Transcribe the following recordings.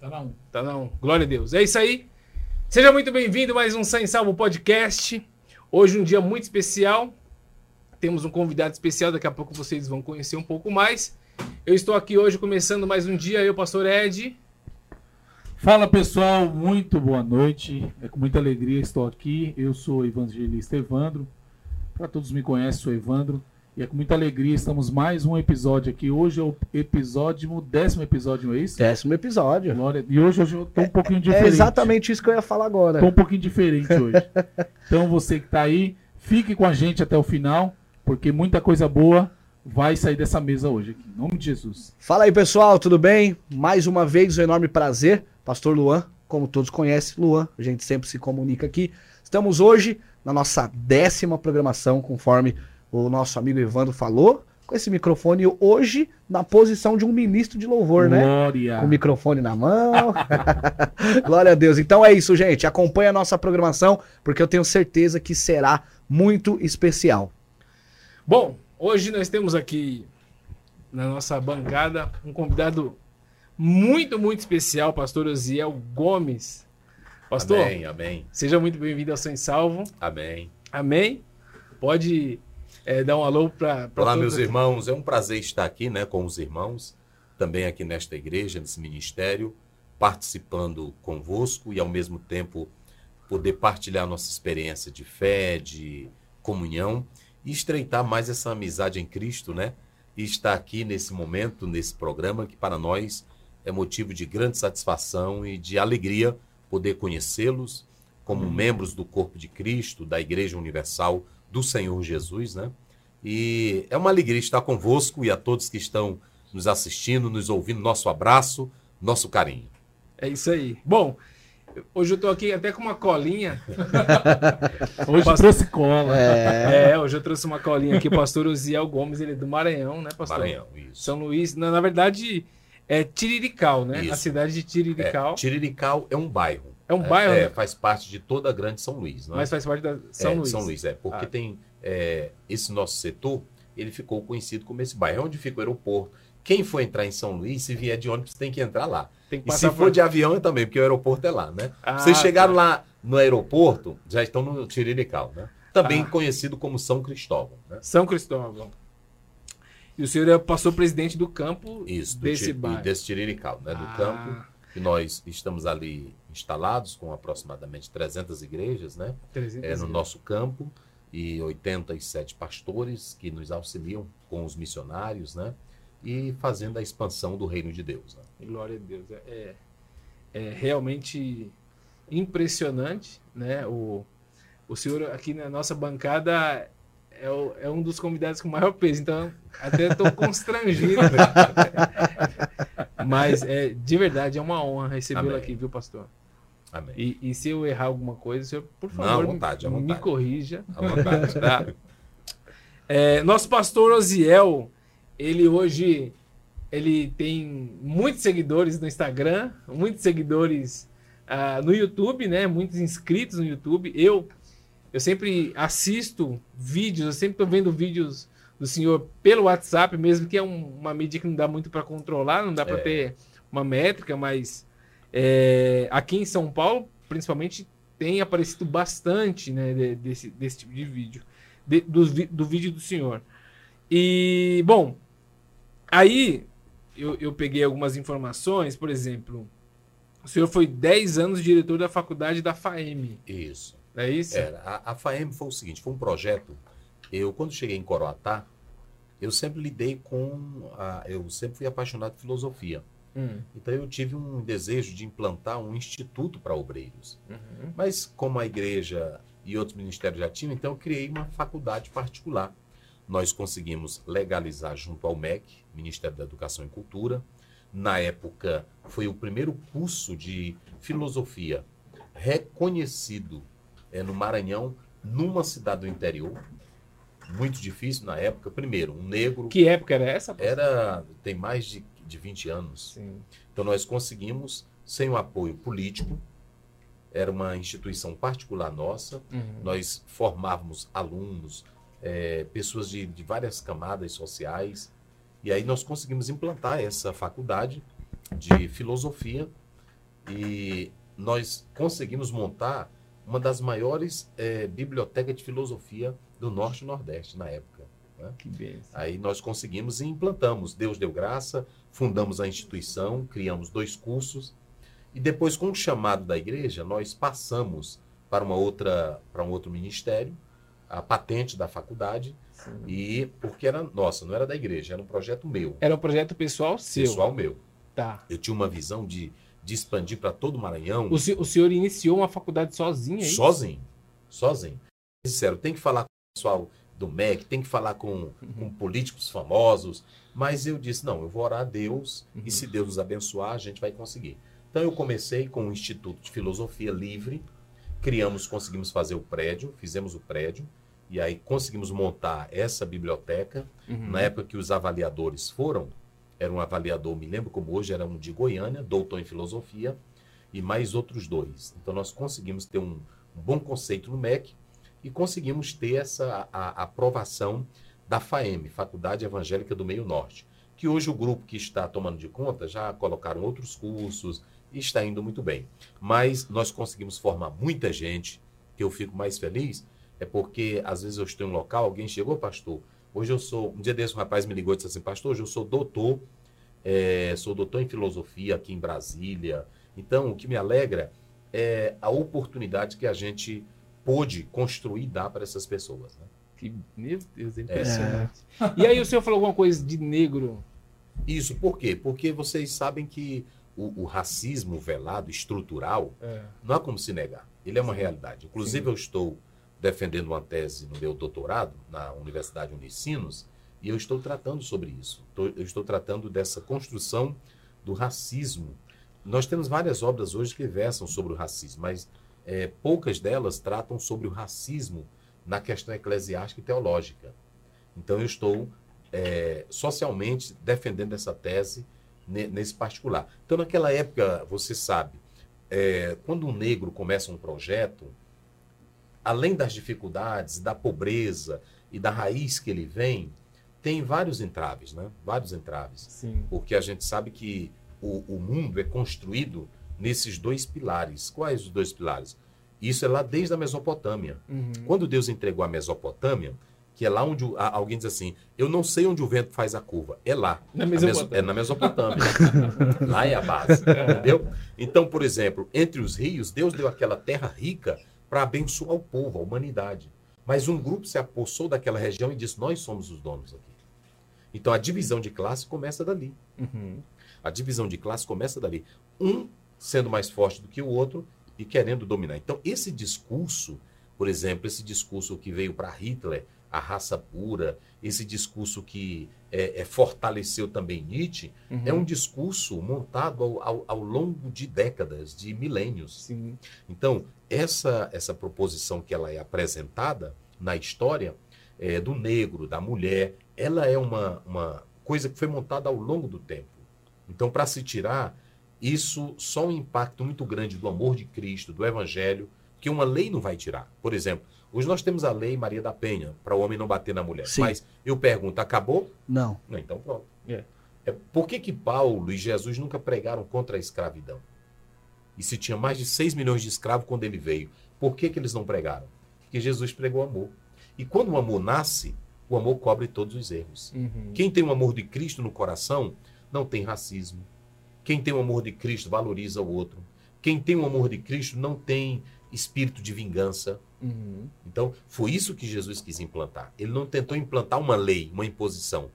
Tá não. Tá não. Glória a Deus. É isso aí. Seja muito bem-vindo a mais um Sem Salvo Podcast. Hoje um dia muito especial. Temos um convidado especial, daqui a pouco vocês vão conhecer um pouco mais. Eu estou aqui hoje começando mais um dia, eu, pastor Ed. Fala pessoal, muito boa noite. É com muita alegria que estou aqui. Eu sou o evangelista Evandro. Para todos me conhecem, sou Evandro. E é com muita alegria, estamos mais um episódio aqui. Hoje é o episódio, décimo episódio, é isso? Décimo episódio. Glória. E hoje, eu tô um pouquinho diferente. É exatamente isso que eu ia falar agora. Tô um pouquinho diferente hoje. então você que tá aí, fique com a gente até o final, porque muita coisa boa vai sair dessa mesa hoje aqui. Em nome de Jesus. Fala aí, pessoal, tudo bem? Mais uma vez, um enorme prazer. Pastor Luan, como todos conhecem, Luan, a gente sempre se comunica aqui. Estamos hoje na nossa décima programação, conforme o nosso amigo Evandro falou, com esse microfone hoje na posição de um ministro de louvor, né? Glória. né? Com o microfone na mão. Glória a Deus. Então é isso, gente. Acompanhe a nossa programação, porque eu tenho certeza que será muito especial. Bom, hoje nós temos aqui na nossa bancada um convidado muito, muito especial, pastor Osiel Gomes. Pastor, amém, amém. Seja muito bem-vindo ao Sem Salvo. Amém. Amém. Pode é, dar um alô para. Olá, meus aqui. irmãos. É um prazer estar aqui né, com os irmãos, também aqui nesta igreja, nesse ministério, participando convosco e, ao mesmo tempo, poder partilhar nossa experiência de fé, de comunhão e estreitar mais essa amizade em Cristo, né? E estar aqui nesse momento, nesse programa, que para nós é motivo de grande satisfação e de alegria poder conhecê-los como hum. membros do corpo de Cristo, da Igreja Universal do Senhor Jesus, né? E é uma alegria estar convosco e a todos que estão nos assistindo, nos ouvindo, nosso abraço, nosso carinho. É isso aí. Bom, hoje eu estou aqui até com uma colinha. hoje pastor... trouxe cola. É... é... hoje eu trouxe uma colinha aqui, o pastor Uziel Gomes, ele é do Maranhão, né, pastor? Maranhão, isso. São Luís, na, na verdade, é Tirirical, né? Isso. A cidade de Tirirical. É, Tirirical é um bairro. É um bairro? É, né? faz parte de toda a grande São Luís. Não é? Mas faz parte da São é, Luís. São Luís, é. Porque ah. tem é, esse nosso setor, ele ficou conhecido como esse bairro. É onde fica o aeroporto. Quem for entrar em São Luís, se vier de ônibus, tem que entrar lá. Que e se por... for de avião também, porque o aeroporto é lá, né? Ah, Vocês chegaram tá. lá no aeroporto, já estão no Tirirical, né? Também ah. conhecido como São Cristóvão. Né? São Cristóvão. E o senhor passou presidente do campo Isso, desse do, bairro. desse Tirirical, né? Do ah. campo. E nós estamos ali instalados com aproximadamente 300 igrejas, né? 300 é, no nosso campo e 87 pastores que nos auxiliam com os missionários, né? E fazendo a expansão do reino de Deus. Né? Glória a Deus. É, é, é realmente impressionante, né? O, o senhor aqui na nossa bancada é, o, é um dos convidados com maior peso, então até estou constrangido. Mas é, de verdade é uma honra recebê-lo aqui, viu, pastor? Amém. E, e, se eu errar alguma coisa, senhor, por favor, Não, vontade, me, me corrija. À vontade. Tá? É, nosso pastor Osiel, ele hoje ele tem muitos seguidores no Instagram, muitos seguidores uh, no YouTube, né? Muitos inscritos no YouTube. Eu eu sempre assisto vídeos, eu sempre estou vendo vídeos do senhor pelo WhatsApp, mesmo que é um, uma mídia que não dá muito para controlar, não dá para é. ter uma métrica, mas é, aqui em São Paulo, principalmente, tem aparecido bastante né, desse, desse tipo de vídeo, de, do, do vídeo do senhor. E, bom, aí eu, eu peguei algumas informações, por exemplo, o senhor foi 10 anos diretor da faculdade da FAEM. Isso. É isso? Era. A, a FAEM foi o seguinte, foi um projeto. Eu, quando cheguei em Coroatá, eu sempre lidei com. A, eu sempre fui apaixonado por filosofia. Hum. Então eu tive um desejo de implantar um instituto para obreiros. Uhum. Mas como a igreja e outros ministérios já tinham, então eu criei uma faculdade particular. Nós conseguimos legalizar junto ao MEC, Ministério da Educação e Cultura. Na época, foi o primeiro curso de filosofia reconhecido é, no Maranhão, numa cidade do interior. Muito difícil na época. Primeiro, um negro. Que época era essa? Era. Tem mais de, de 20 anos. Sim. Então nós conseguimos, sem o apoio político, era uma instituição particular nossa, uhum. nós formávamos alunos, é, pessoas de, de várias camadas sociais, e aí nós conseguimos implantar essa faculdade de filosofia e nós conseguimos montar uma das maiores eh, bibliotecas de filosofia do Norte e Nordeste na época. né? Que benção. Aí nós conseguimos e implantamos. Deus deu graça, fundamos a instituição, criamos dois cursos e depois, com o chamado da igreja, nós passamos para uma outra, para um outro ministério, a patente da faculdade Sim. e porque era nossa, não era da igreja, era um projeto meu, Era um projeto pessoal seu. pessoal meu. Tá. Eu tinha uma visão de, de expandir para todo o Maranhão, O, se- o senhor iniciou uma faculdade sozinho aí? sozinho, sozinho. Sincero, tem que falar com o pessoal do MEC, tem que falar com, com políticos famosos, mas eu disse, não, eu vou orar a Deus Uhum. e se Deus nos abençoar, a gente vai conseguir. Então eu comecei com o Instituto de Filosofia Livre, criamos, conseguimos fazer o prédio, fizemos o prédio, e aí conseguimos montar essa biblioteca. Uhum. Na época que os avaliadores foram, era um avaliador, me lembro como hoje, era um de Goiânia, doutor em filosofia, e mais outros dois. Então nós conseguimos ter um, um bom conceito no MEC e conseguimos ter essa a, a aprovação da FAEM, Faculdade Evangélica do Meio Norte, que hoje o grupo que está tomando de conta já colocaram outros cursos e está indo muito bem. Mas nós conseguimos formar muita gente, que eu fico mais feliz, é porque às vezes eu estou em um local, alguém chegou, pastor, hoje eu sou, um dia desse um rapaz me ligou e disse assim, pastor, hoje eu sou doutor, eh, sou doutor em filosofia aqui em Brasília. Então, o que me alegra é a oportunidade que a gente pôde construir e dar para essas pessoas. Né? Que- meu Deus, é impressionante. E aí o senhor falou alguma coisa de negro? Isso, por quê? Porque vocês sabem que o, o racismo velado, estrutural, não há como se negar. Ele é uma realidade. Inclusive, eu estou defendendo uma tese no meu doutorado, na Universidade Unicinos, e eu estou tratando sobre isso. Eu estou tratando dessa construção do racismo. Nós temos várias obras hoje que versam sobre o racismo, mas eh, poucas delas tratam sobre o racismo na questão eclesiástica e teológica. Então, eu estou eh, socialmente defendendo essa tese ne- nesse particular. Então, naquela época, você sabe, é, quando um negro começa um projeto, além das dificuldades, da pobreza e da raiz que ele vem, tem vários entraves, né? Vários entraves. Sim. Porque a gente sabe que o, o mundo é construído nesses dois pilares. Quais os dois pilares? Isso é lá desde a Mesopotâmia. Uhum. Quando Deus entregou a Mesopotâmia, que é lá onde alguém diz assim, eu não sei onde o vento faz a curva, é lá. Na Mesopotâmia. É na Mesopotâmia. lá é a base, entendeu? Então, por exemplo, entre os rios, Deus deu aquela terra rica para abençoar o povo, a humanidade. Mas um grupo se apossou daquela região e disse, nós somos os donos aqui. Então, a divisão de classe começa dali. Uhum. A divisão de classe começa dali. Um sendo mais forte do que o outro e querendo dominar. Então, esse discurso, por exemplo, esse discurso que veio para Hitler, a raça pura, esse discurso que é, é, fortaleceu também Nietzsche, Uhum. é um discurso montado ao, ao- ao longo de décadas, de milênios. Sim. Então, essa, essa proposição que ela é apresentada na história é, do negro, da mulher, ela é uma, uma coisa que foi montada ao longo do tempo. Então, para se tirar, isso só um impacto muito grande do amor de Cristo, do Evangelho, que uma lei não vai tirar. Por exemplo, hoje nós temos a lei Maria da Penha, para o homem não bater na mulher. Sim. Mas eu pergunto, acabou? Não. Não, então pronto. É. É, por que, que Paulo e Jesus nunca pregaram contra a escravidão? E se tinha mais de 6 milhões de escravos quando ele veio, por que, que eles não pregaram? Porque Jesus pregou amor. E quando o amor nasce, o amor cobre todos os erros. Uhum. Quem tem o amor de Cristo no coração não tem racismo. Quem tem o amor de Cristo valoriza o outro. Quem tem o amor de Cristo não tem espírito de vingança. Uhum. Então, foi isso que Jesus quis implantar. Ele não tentou implantar uma lei, uma imposição.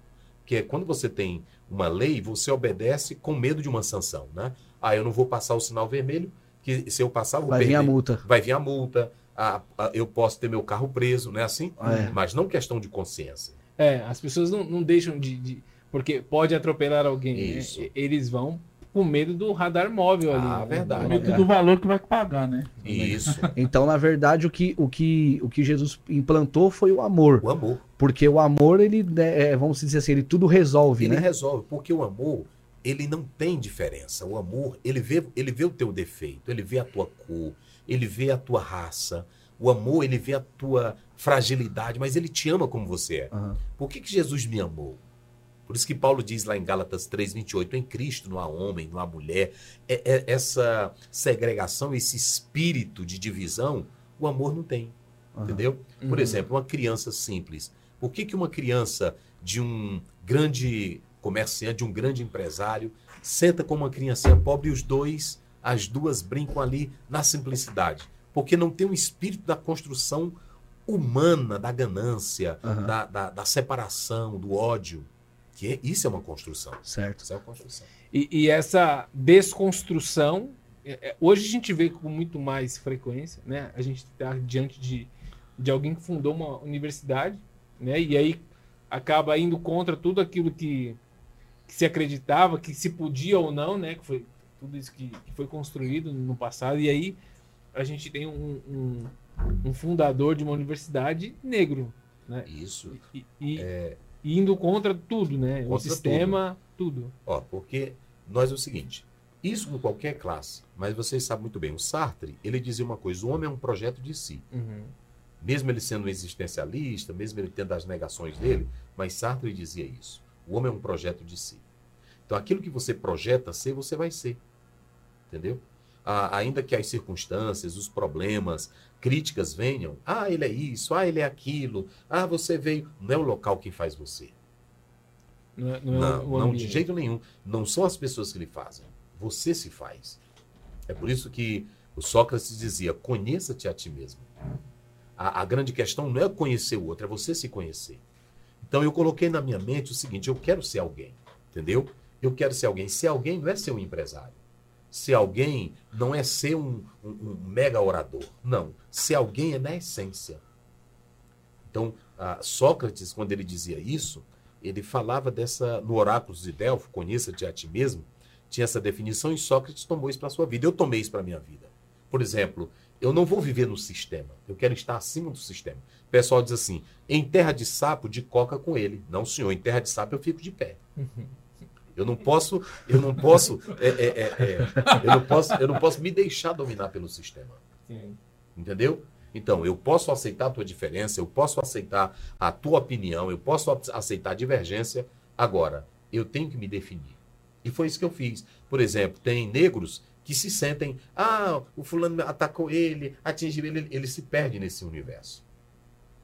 Que é quando você tem uma lei, você obedece com medo de uma sanção, né? Ah, eu não vou passar o sinal vermelho, que se eu passar, eu vou Vai vir perder. a multa. Vai vir a multa, a- a- eu posso ter meu carro preso, não é assim? É. Mas não questão de consciência. É, as pessoas não, não deixam de, de- Porque pode atropelar alguém. né? Isso. E- Eles vão com medo do radar móvel ali. Ah, verdade. Medo do valor que vai pagar, né? Isso, Então, na verdade, o que, o, que, o que Jesus implantou foi o amor. o amor. Porque o amor, ele, né, é, vamos dizer assim, ele tudo resolve, Ele né? resolve, porque o amor, ele não tem diferença. O amor, ele vê, ele vê o teu defeito, ele vê a tua cor, ele vê a tua raça. O amor, ele vê a tua fragilidade, mas ele te ama como você é. Aham. Por que, que Jesus me amou? Por isso que Paulo diz lá em Gálatas 3,28, em Cristo não há homem, não há mulher. É, é, essa segregação, esse espírito de divisão, o amor não tem. Aham. Entendeu? Por Uhum. exemplo, uma criança simples. Por que, que uma criança de um grande comerciante, de um grande empresário, senta com uma criancinha pobre e os dois, as duas brincam ali na simplicidade? Porque não tem um espírito da construção humana, da ganância, Aham. da, da, da separação, do ódio. Que é- isso é uma construção. Certo. Isso é uma construção. E, e essa desconstrução, é, é, hoje a gente vê com muito mais frequência, né? A gente está diante de, de alguém que fundou uma universidade, né? E aí acaba indo contra tudo aquilo que, que se acreditava, que se podia ou não, né? Que foi tudo isso que, que foi construído no passado. E aí a gente tem um, um, um fundador de uma universidade negro, né? Isso. E, e- e indo contra tudo, né? o Contra sistema, tudo. Ó, porque nós é o seguinte, isso com qualquer classe, mas vocês sabem muito bem, o Sartre, ele dizia uma coisa, o homem é um projeto de si. Uhum. Mesmo ele sendo um existencialista, mesmo ele tendo as negações dele, mas Sartre dizia isso. O homem é um projeto de si. Então aquilo que você projeta ser, você vai ser. Entendeu? Ainda que as circunstâncias, os problemas, críticas venham, ah, ele é isso, ah, ele é aquilo, ah, você veio. Não é o local que faz você. Não, é- não é Não, não, de jeito nenhum. Não são as pessoas que lhe fazem. Você se faz. É por isso que o Sócrates dizia: conheça-te a ti mesmo. A, a grande questão não é conhecer o outro, é você se conhecer. Então eu coloquei na minha mente o seguinte: eu quero ser alguém. Entendeu? Eu quero ser alguém. Ser alguém não é ser um empresário. Ser alguém não é ser um, um- um mega orador. Não. Ser alguém é na essência. Então, Sócrates, quando ele dizia isso, ele falava dessa, no Oráculos de Delfo, conheça-te a ti mesmo, tinha essa definição e Sócrates tomou isso para a sua vida. Eu tomei isso para a minha vida. Por exemplo, eu não vou viver no sistema, eu quero estar acima do sistema. O pessoal diz assim: em terra de sapo, de coca com ele. Não, senhor, em terra de sapo eu fico de pé. Eu não posso, eu não posso, é, é, é, é, eu não posso, eu não posso me deixar dominar pelo sistema. Sim. Entendeu? Então, eu posso aceitar a tua diferença, eu posso aceitar a tua opinião, eu posso aceitar a divergência. Agora, eu tenho que me definir. E foi isso que eu fiz. Por exemplo, tem negros que se sentem, ah, o fulano atacou ele, atingiu ele, ele se perde nesse universo.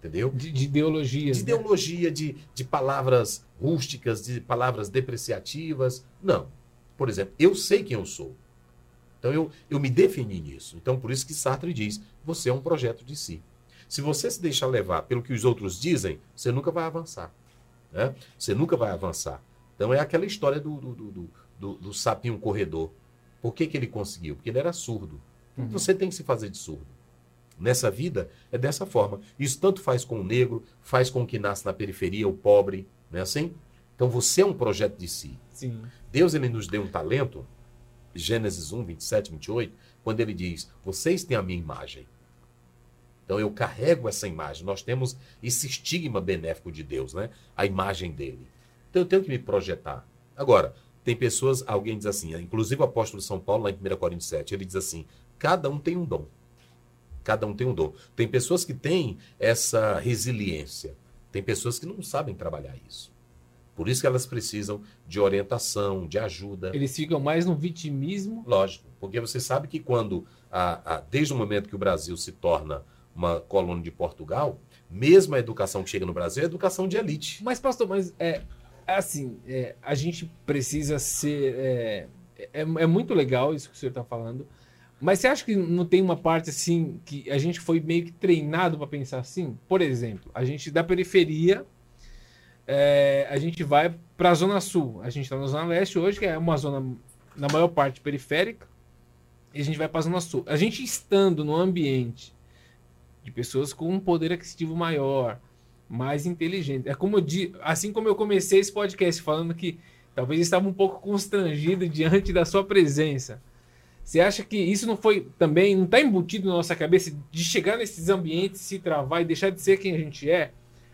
Entendeu? De, de ideologias. De né? ideologia, de, de palavras rústicas, de palavras depreciativas. Não. Por exemplo, eu sei quem eu sou. Então eu, eu me defini nisso. Então por isso que Sartre diz: você é um projeto de si. Se você se deixar levar pelo que os outros dizem, você nunca vai avançar. Né? Você nunca vai avançar. Então é aquela história do, do, do, do, do- do sapinho corredor. Por que, que ele conseguiu? Porque ele era surdo. Uhum. Você tem que se fazer de surdo. Nessa vida é dessa forma. Isso tanto faz com o negro, faz com o que nasce na periferia, o pobre, não é assim? Então você é um projeto de si. Sim. Deus ele nos deu um talento, Gênesis 1, 27, 28, quando ele diz: Vocês têm a minha imagem. Então eu carrego essa imagem. Nós temos esse estigma benéfico de Deus, né? A imagem dele. Então eu tenho que me projetar. Agora, tem pessoas, alguém diz assim, inclusive o apóstolo de São Paulo, lá em 1 Coríntios 7, ele diz assim: cada um tem um dom. Cada um tem um dom. Tem pessoas que têm essa resiliência. Tem pessoas que não sabem trabalhar isso. Por isso que elas precisam de orientação, de ajuda. Eles ficam mais no vitimismo. Lógico, porque você sabe que quando, a, a- desde o momento que o Brasil se torna uma colônia de Portugal, mesmo a educação que chega no Brasil é educação de elite. Mas, pastor, mas é é assim, é, a gente precisa ser. É, é, é muito legal isso que o senhor está falando. Mas você acha que não tem uma parte assim que a gente foi meio que treinado para pensar assim? Por exemplo, a gente da periferia, é, a gente vai para a Zona Sul. A gente está na Zona Leste hoje, que é uma zona, na maior parte, periférica. E a gente vai para a Zona Sul. A gente estando no ambiente de pessoas com um poder aquisitivo maior, mais inteligente. É como assim como eu comecei esse podcast falando que talvez estava um pouco constrangido diante da sua presença. Você acha que isso não foi também, não está embutido na nossa cabeça de chegar nesses ambientes, se travar e deixar de ser quem a gente é?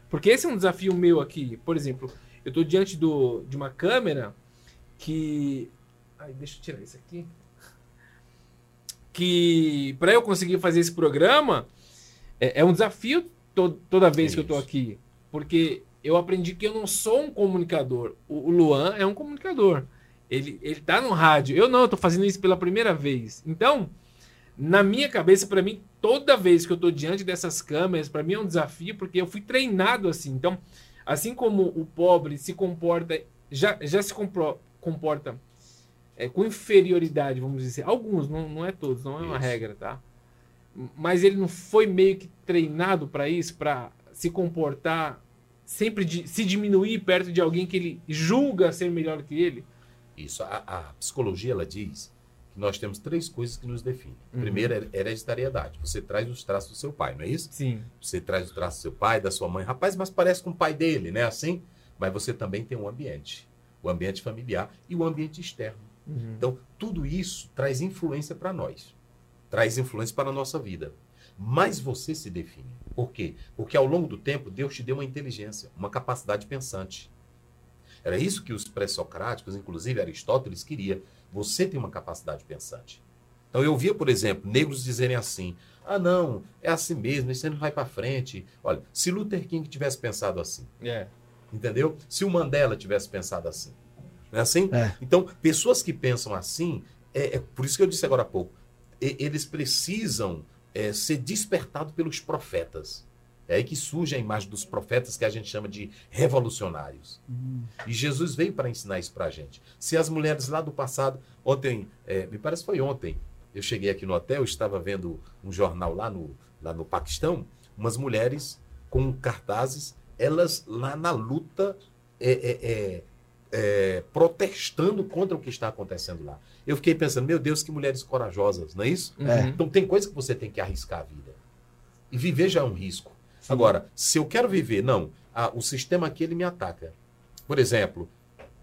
Porque esse é um desafio meu aqui. Por exemplo, eu estou diante do, de uma câmera que. Ai, deixa eu tirar isso aqui. Que para eu conseguir fazer esse programa é, é um desafio to- toda vez que eu estou aqui. Porque eu aprendi que eu não sou um comunicador. O, o Luan é um comunicador. Ele, ele tá no rádio. Eu não, eu tô fazendo isso pela primeira vez. Então, na minha cabeça, para mim, toda vez que eu tô diante dessas câmeras, para mim é um desafio, porque eu fui treinado assim. Então, assim como o pobre se comporta, já, já se compro, comporta é, com inferioridade, vamos dizer. Alguns, não, não é todos, não é uma isso. regra, tá? Mas ele não foi meio que treinado para isso, para se comportar sempre de, se diminuir perto de alguém que ele julga ser melhor que ele. Isso. A, a psicologia ela diz que nós temos três coisas que nos definem. Uhum. Primeiro é hereditariedade. Você traz os traços do seu pai, não é isso? Sim. Você traz os traços do seu pai, da sua mãe. Rapaz, mas parece com o pai dele, né? Assim. Mas você também tem um ambiente. O ambiente familiar e o ambiente externo. Uhum. Então, tudo isso traz influência para nós. Traz influência para a nossa vida. Mas você se define. Por quê? Porque ao longo do tempo, Deus te deu uma inteligência, uma capacidade pensante. Era isso que os pré-socráticos, inclusive Aristóteles, queria. Você tem uma capacidade pensante. Então eu via, por exemplo, negros dizerem assim: ah, não, é assim mesmo, isso não vai para frente. Olha, se Luther King tivesse pensado assim, é. entendeu? Se o Mandela tivesse pensado assim, não é assim? É. Então, pessoas que pensam assim, é, é, por isso que eu disse agora há pouco, eles precisam é, ser despertados pelos profetas. É aí que surge a imagem dos profetas que a gente chama de revolucionários. Uhum. E Jesus veio para ensinar isso para a gente. Se as mulheres lá do passado, ontem, é, me parece que foi ontem, eu cheguei aqui no hotel, estava vendo um jornal lá no, lá no Paquistão, umas mulheres com cartazes, elas lá na luta é, é, é, é protestando contra o que está acontecendo lá. Eu fiquei pensando, meu Deus, que mulheres corajosas, não é isso? Uhum. Então tem coisa que você tem que arriscar a vida. E viver já é um risco. Agora, se eu quero viver, não, a, o sistema aqui ele me ataca. Por exemplo,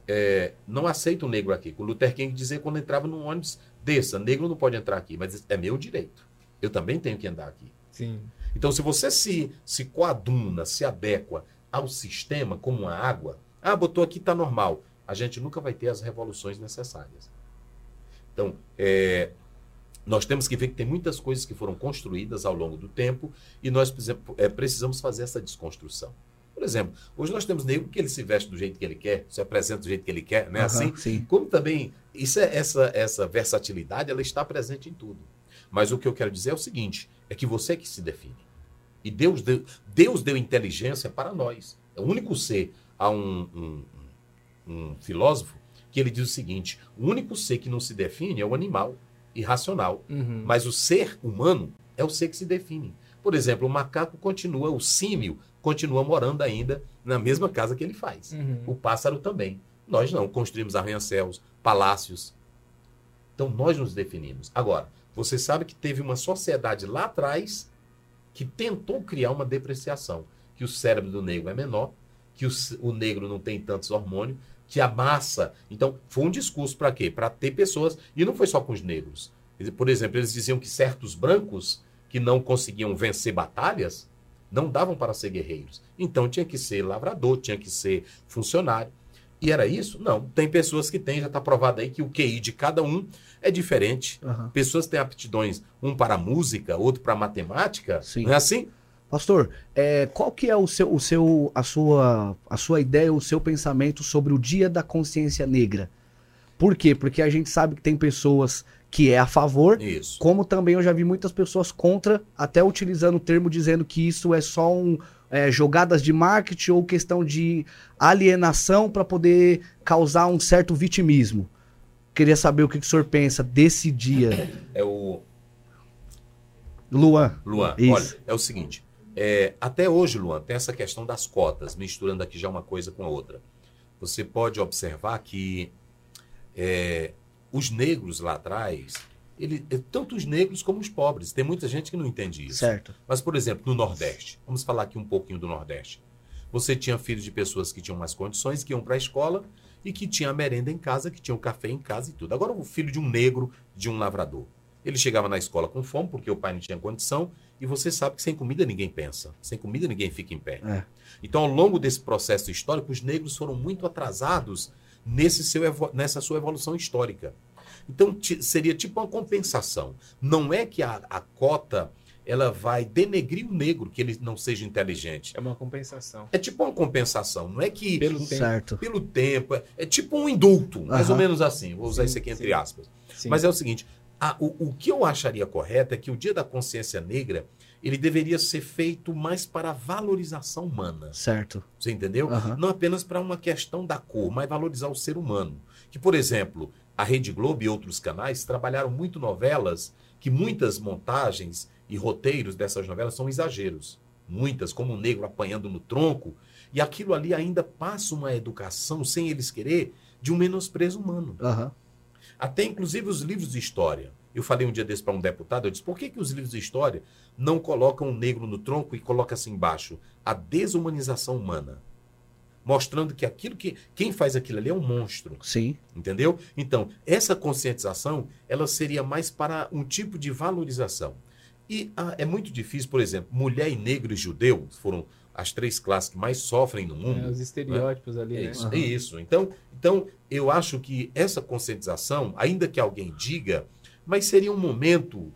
é, não aceito o negro aqui. O Luther King dizia quando entrava num ônibus, desça, negro não pode entrar aqui, mas é meu direito. Eu também tenho que andar aqui. Sim. Então, se você se, se coaduna, se adequa ao sistema como a água, ah, botou aqui, está normal. A gente nunca vai ter as revoluções necessárias. Então, é, nós temos que ver que tem muitas coisas que foram construídas ao longo do tempo e nós é, precisamos fazer essa desconstrução. Por exemplo, hoje nós temos negro que ele se veste do jeito que ele quer, se apresenta do jeito que ele quer, né? Uhum, assim, sim. como também isso é, essa essa versatilidade, ela está presente em tudo. Mas o que eu quero dizer é o seguinte, é que você é que se define. E Deus deu, Deus deu inteligência para nós. É o único ser. Há um, um, um filósofo que ele diz o seguinte: o único ser que não se define é o animal irracional. Uhum. Mas o ser humano é o ser que se define. Por exemplo, o macaco continua, o símio continua morando ainda na mesma casa que ele faz. Uhum. O pássaro também. Nós não, construímos arranha-céus, palácios. Então nós nos definimos. Agora, você sabe que teve uma sociedade lá atrás que tentou criar uma depreciação, que o cérebro do negro é menor, que o, o negro não tem tantos hormônios, que a massa. Então, foi um discurso para quê? Para ter pessoas. E não foi só com os negros. Por exemplo, eles diziam que certos brancos que não conseguiam vencer batalhas não davam para ser guerreiros. Então tinha que ser lavrador, tinha que ser funcionário. E era isso? Não. Tem pessoas que têm, já está provado aí que o QI de cada um é diferente. Uhum. Pessoas têm aptidões, um para música, outro para matemática. Sim. Não é assim? Pastor, é, qual que é o seu, o seu, a, sua, a sua ideia, o seu pensamento sobre o Dia da Consciência Negra? Por quê? Porque a gente sabe que tem pessoas que é a favor, Isso. como também eu já vi muitas pessoas contra, até utilizando o termo dizendo que isso é só um, é, jogadas de marketing ou questão de alienação para poder causar um certo vitimismo. Queria saber o que, que o senhor pensa desse dia. É o Luan. Luan, Isso. olha, é o seguinte. É, até hoje, Luan, tem essa questão das cotas, misturando aqui já uma coisa com a outra. Você pode observar que é, os negros lá atrás, ele, é, tanto os negros como os pobres, tem muita gente que não entende isso. Certo. Mas, por exemplo, no Nordeste, vamos falar aqui um pouquinho do Nordeste. Você tinha filhos de pessoas que tinham mais condições, que iam para a escola e que tinha a merenda em casa, que tinham café em casa e tudo. Agora, o filho de um negro, de um lavrador. Ele chegava na escola com fome, porque o pai não tinha condição, e você sabe que sem comida ninguém pensa, sem comida ninguém fica em pé. É. Então, ao longo desse processo histórico, os negros foram muito atrasados nesse seu, nessa sua evolução histórica. Então, seria tipo uma compensação. Não é que a, a cota ela vai denegrir o negro que ele não seja inteligente. É uma compensação. É tipo uma compensação, não é que Pelo tempo. Certo. pelo tempo, é, é tipo um indulto, mais ou menos assim. Vou usar Sim, isso aqui entre sim. aspas. Sim. Mas é o seguinte, a- o, o que eu acharia correto é que o Dia da Consciência Negra, ele deveria ser feito mais para a valorização humana. Certo. Você entendeu? Aham. Não apenas para uma questão da cor, mas valorizar o ser humano. Que, por exemplo, a Rede Globo e outros canais trabalharam muito novelas que muitas montagens e roteiros dessas novelas são exageros. Muitas, como o negro apanhando no tronco. E aquilo ali ainda passa uma educação, sem eles querer, de um menosprezo humano. Aham. Até inclusive os livros de história. Eu falei um dia desse para um deputado, eu disse, por que, que os livros de história não colocam o negro no tronco e colocam assim embaixo? A desumanização humana. Mostrando que aquilo que. Quem faz aquilo ali é um monstro. Sim. Entendeu? Então, essa conscientização, ela seria mais para um tipo de valorização. E ah, é muito difícil, por exemplo, mulher e negro e judeu foram as três classes que mais sofrem no mundo. É, os estereótipos ali, É né? isso, Aham. é isso. Então, então, eu acho que essa conscientização, ainda que alguém diga, mas seria um momento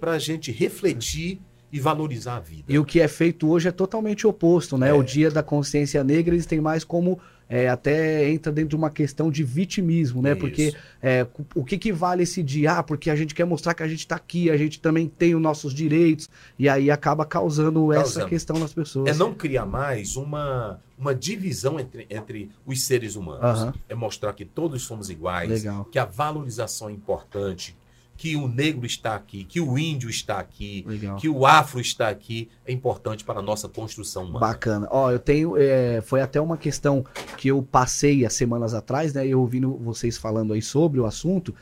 para a gente refletir e valorizar a vida. E o que é feito hoje é totalmente oposto, né? É. O dia da consciência negra, eles têm mais como. É, até entra dentro de uma questão de vitimismo, né? Isso. Porque é, o que, que vale esse dia? Ah, porque a gente quer mostrar que a gente tá aqui, a gente também tem os nossos direitos, e aí acaba causando, essa Causando. questão nas pessoas. É não criar mais uma, uma divisão entre, entre os seres humanos. Aham. É mostrar que todos somos iguais, Legal. que a valorização é importante, que o negro está aqui, que o índio está aqui, Legal. que o afro está aqui, é importante para a nossa construção humana. Bacana. Ó, eu tenho. é, foi até uma questão que eu passei há semanas atrás, né? Eu ouvindo vocês falando aí sobre o assunto.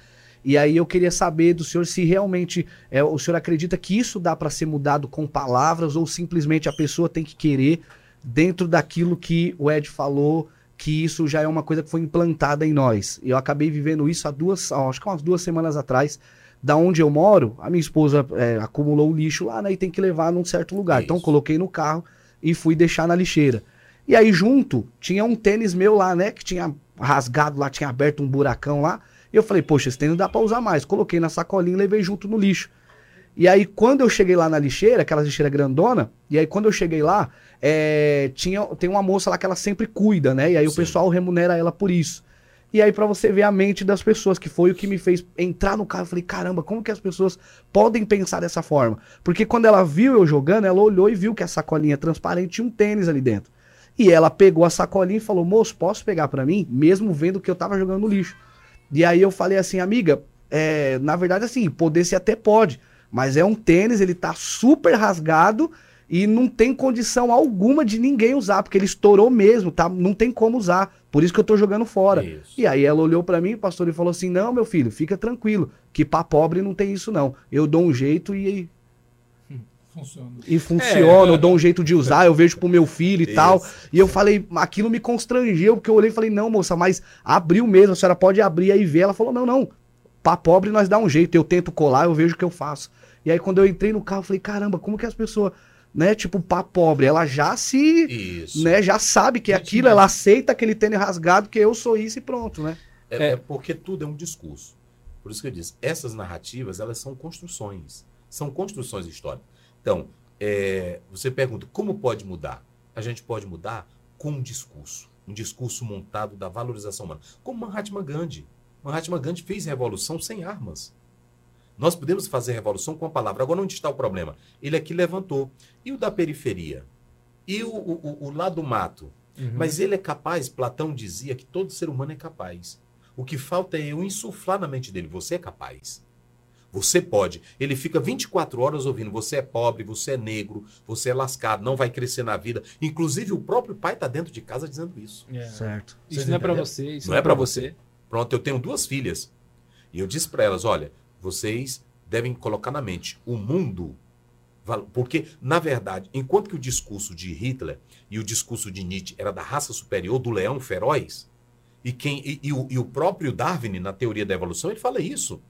E aí eu queria saber do senhor se realmente é, o senhor acredita que isso dá para ser mudado com palavras ou simplesmente a pessoa tem que querer dentro daquilo que o Ed falou, que isso já é uma coisa que foi implantada em nós. Eu acabei vivendo isso há duas, acho que umas duas semanas atrás. Da onde eu moro, a minha esposa é, acumulou o lixo lá, né? E tem que levar num certo lugar. Então Isso. coloquei no carro e fui deixar na lixeira. E aí junto tinha um tênis meu lá, né, que tinha rasgado lá, tinha aberto um buracão lá. E eu falei, poxa, esse tênis dá pra usar mais. Coloquei na sacolinha e levei junto no lixo. E aí quando eu cheguei lá na lixeira, aquela lixeira grandona, e aí quando eu cheguei lá, é, tinha, tem uma moça lá que ela sempre cuida, né? E aí o Sim. pessoal remunera ela por isso. E aí pra você ver a mente das pessoas, que foi o que me fez entrar no carro, eu falei, caramba, como que as pessoas podem pensar dessa forma? Porque quando ela viu eu jogando, ela olhou e viu que a sacolinha transparente tinha um tênis ali dentro. E ela pegou a sacolinha e falou: Moço, posso pegar pra mim? Mesmo vendo que eu tava jogando no lixo. E aí eu falei assim, amiga, é, na verdade, assim, poder se até pode, mas é um tênis, ele tá super rasgado e não tem condição alguma de ninguém usar, porque ele estourou mesmo, tá? Não tem como usar. Por isso que eu tô jogando fora. Isso. E aí ela olhou pra mim, pastor, e falou assim: Não, meu filho, fica tranquilo, que pra pobre não tem isso não. Eu dou um jeito e, Funciona. e funciona, É. eu dou um jeito de usar, eu vejo pro meu filho e Isso. tal. E eu falei, aquilo me constrangeu, porque eu olhei e falei, não, moça, mas abriu mesmo, a senhora pode abrir aí e ver. Ela falou, não, não, pra pobre nós dá um jeito, eu tento colar, eu vejo o que eu faço. E aí quando eu entrei no carro, eu falei, caramba, como que as pessoas, né, tipo, pra pobre, ela já se, Isso. né, já sabe que é aquilo, ela aceita aquele tênis rasgado, que eu sou isso e pronto, né? É, É. é porque tudo é um discurso. Por isso que eu disse, essas narrativas, elas são construções. São construções históricas. Então, é, você pergunta, como pode mudar? A gente pode mudar com um discurso. Um discurso montado da valorização humana. Como Mahatma Gandhi. Mahatma Gandhi fez revolução sem armas. Nós podemos fazer revolução com a palavra. Agora, onde está o problema? Ele aqui levantou. E o da periferia? E o, o, o- o lá do mato? Uhum. Mas ele é capaz, Platão dizia que todo ser humano é capaz. O que falta é eu insuflar na mente dele, você é capaz. Você pode. Ele fica 24 horas ouvindo, você é pobre, você é negro, você é lascado, não vai crescer na vida. Inclusive o próprio pai está dentro de casa dizendo isso. É. Certo. Isso Vocês não é entenderam? você, isso Não é pra você. Pronto, eu tenho duas filhas. E eu disse para elas, olha, vocês devem colocar na mente, o mundo porque, na verdade, enquanto que o discurso de Hitler e o discurso de Nietzsche era da raça superior, do leão feroz, e, quem, e, e o, e o próprio Darwin, na teoria da evolução, ele fala isso.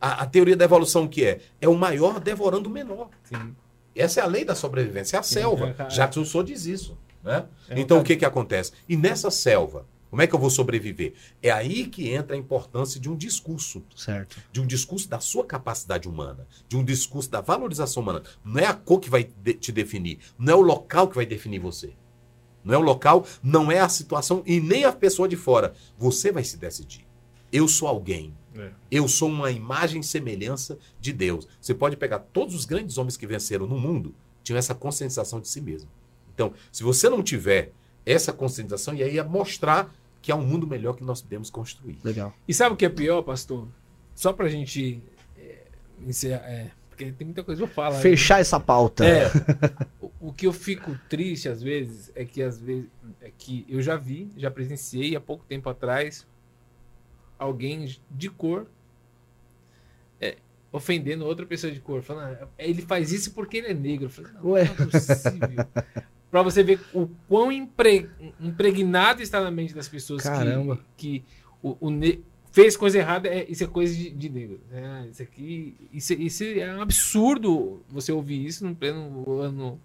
A, a teoria da evolução que é? É o maior devorando o menor. Sim. Essa é a lei da sobrevivência, é a Sim, selva. é, é. Jacques Rousseau diz isso. Né? É então, o que, que acontece? E nessa selva, Como é que eu vou sobreviver? É aí que entra a importância de um discurso, Certo. de um discurso da sua capacidade humana, de um discurso da valorização humana. Não é a cor que vai de- te definir, não é o local que vai definir você. Não é o local, não é a situação e nem a pessoa de fora. Você vai se decidir. Eu sou alguém. É. Eu sou uma imagem e semelhança de Deus. Você pode pegar todos os grandes homens que venceram no mundo, tinham essa conscientização de si mesmo. Então, se você não tiver essa conscientização, e aí é mostrar que há um mundo melhor que nós podemos construir. Legal. E sabe o que é pior, pastor? Só pra gente é, encerrar, é, porque tem muita coisa pra falar. né? Fechar essa pauta. É. O, o que eu fico triste às vezes é que às vezes é que eu já vi, já presenciei há pouco tempo atrás alguém de cor é, ofendendo outra pessoa de cor, falando, "Ah, ele faz isso porque ele é negro. Eu falei, não, Ué. não é possível. Pra você ver o quão impre- impregnado está na mente das pessoas que- Caramba. que, o, o ne- fez coisa errada, é, isso é coisa de, de negro. É, isso aqui, isso, isso é um absurdo você ouvir isso no pleno ano,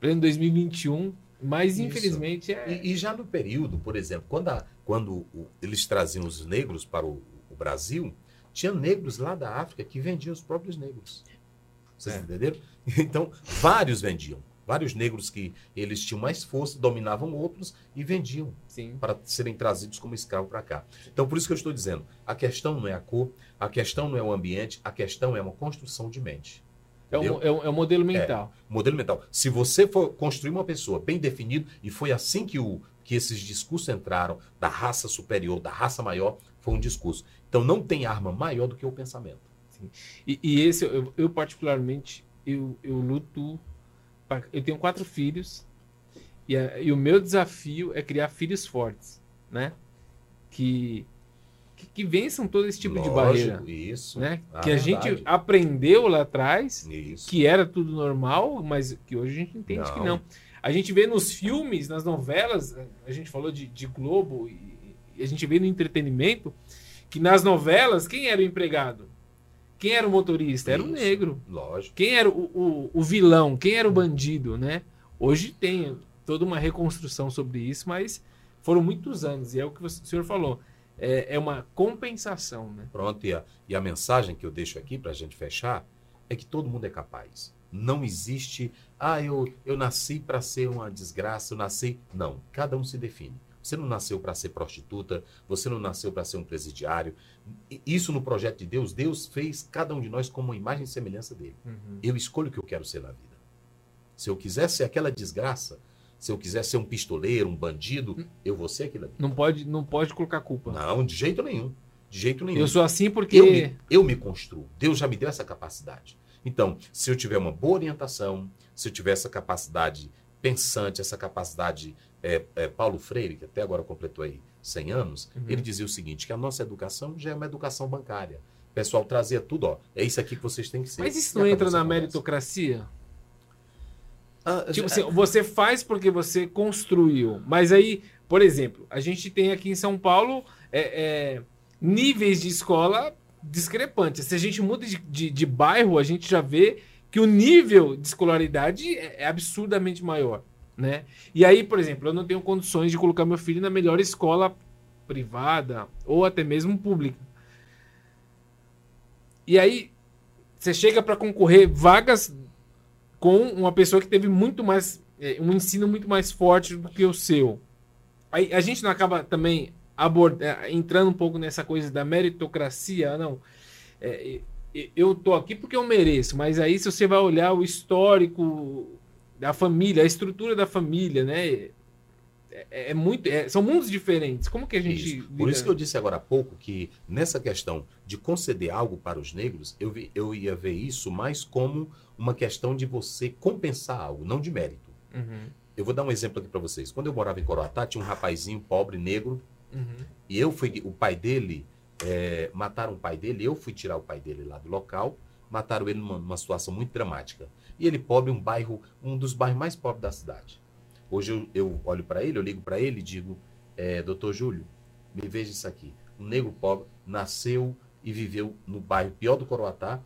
pleno 2021, mas Isso. infelizmente é... E, e já no período, por exemplo, quando, a- quando o- eles traziam os negros para o, o Brasil, tinha negros lá da África que vendiam os próprios negros. Vocês É. entenderam? Então, vários vendiam. Vários negros que eles tinham mais força, dominavam outros e vendiam Sim. para serem trazidos como escravo para cá. Então, por isso que eu estou dizendo, a questão não é a cor, a questão não é o ambiente, a questão é uma construção de mente. É Entendeu? é, um, é um modelo mental. Modelo mental. Se você for construir uma pessoa bem definido, e foi assim que, o, que esses discursos entraram, da raça superior, da raça maior, foi um discurso. Então não tem arma maior do que o pensamento. E, e esse, eu, eu particularmente, eu, eu luto. Eu tenho quatro filhos. E, a- e o meu desafio é criar filhos fortes, né? Que, que, que vençam todo esse tipo de Lógico, barreira. Isso. Né? Ah, que a gente verdade. aprendeu lá atrás Isso. que era tudo normal, mas que hoje a gente entende que Não. não. A gente vê nos filmes, nas novelas, a gente falou de, de Globo, e, e a gente vê no entretenimento, que nas novelas, quem era o empregado? Quem era o motorista? Era o Isso. negro. Lógico. Quem era o, o, o vilão? Quem era o bandido, né? Hoje tem toda uma reconstrução sobre isso, mas foram muitos anos, e é o que o senhor falou. É, é uma compensação, né? Pronto, e a, e a mensagem que eu deixo aqui para a gente fechar é que todo mundo é capaz. Não existe, ah, eu, eu nasci para ser uma desgraça, eu nasci. Não, cada um se define. Você não nasceu para ser prostituta, você não nasceu para ser um presidiário. Isso no projeto de Deus, Deus fez cada um de nós como uma imagem e semelhança dele. Eu escolho o que eu quero ser na vida. Se eu quiser ser aquela desgraça, se eu quiser ser um pistoleiro, um bandido, eu vou ser aquilo ali. Não pode, não pode colocar culpa. Não, de jeito nenhum. De jeito nenhum. Eu sou assim porque. Eu me, eu me construo. Deus já me deu essa capacidade. Então, se eu tiver uma boa orientação, se eu tiver essa capacidade pensante, essa capacidade. é, é, Paulo Freire, que até agora completou aí 100 anos, Uhum. ele dizia o seguinte: que a nossa educação já é uma educação bancária. O pessoal trazia tudo, ó. É isso aqui que vocês têm que ser. Mas isso E não entra na conversa. meritocracia? Ah, Tipo já- assim, você faz porque você construiu. Mas aí, por exemplo, a gente tem aqui em São Paulo é, é, níveis de escola discrepantes. Se a gente muda de, de, de bairro, a gente já vê que o nível de escolaridade é, é absurdamente maior. Né? E aí, por exemplo, eu não tenho condições de colocar meu filho na melhor escola privada ou até mesmo pública. E aí, você chega para concorrer vagas com uma pessoa que teve muito mais é, um ensino muito mais forte do que o seu. Aí a gente não acaba também abord... é, entrando um pouco nessa coisa da meritocracia, não. É, eu tô aqui porque eu mereço, mas aí se você vai olhar o histórico da família, a estrutura da família, né? É, é muito, é- são mundos diferentes. Como que a gente Isso. Por isso que eu disse agora há pouco que nessa questão de conceder algo para os negros, eu, vi- eu ia ver isso mais como uma questão de você compensar algo, não de mérito. Uhum, Eu vou dar um exemplo aqui para vocês. Quando eu morava em Coroatá, tinha um rapazinho pobre, negro, uhum, e eu fui, o pai dele, é, mataram o pai dele, eu fui tirar o pai dele lá do local, mataram ele numa, numa situação muito dramática. E ele pobre, um bairro, um dos bairros mais pobres da cidade. Hoje eu, eu olho para ele, eu ligo para ele e digo, é, doutor Júlio, me veja isso aqui. Um negro pobre nasceu e viveu no bairro pior do Coroatá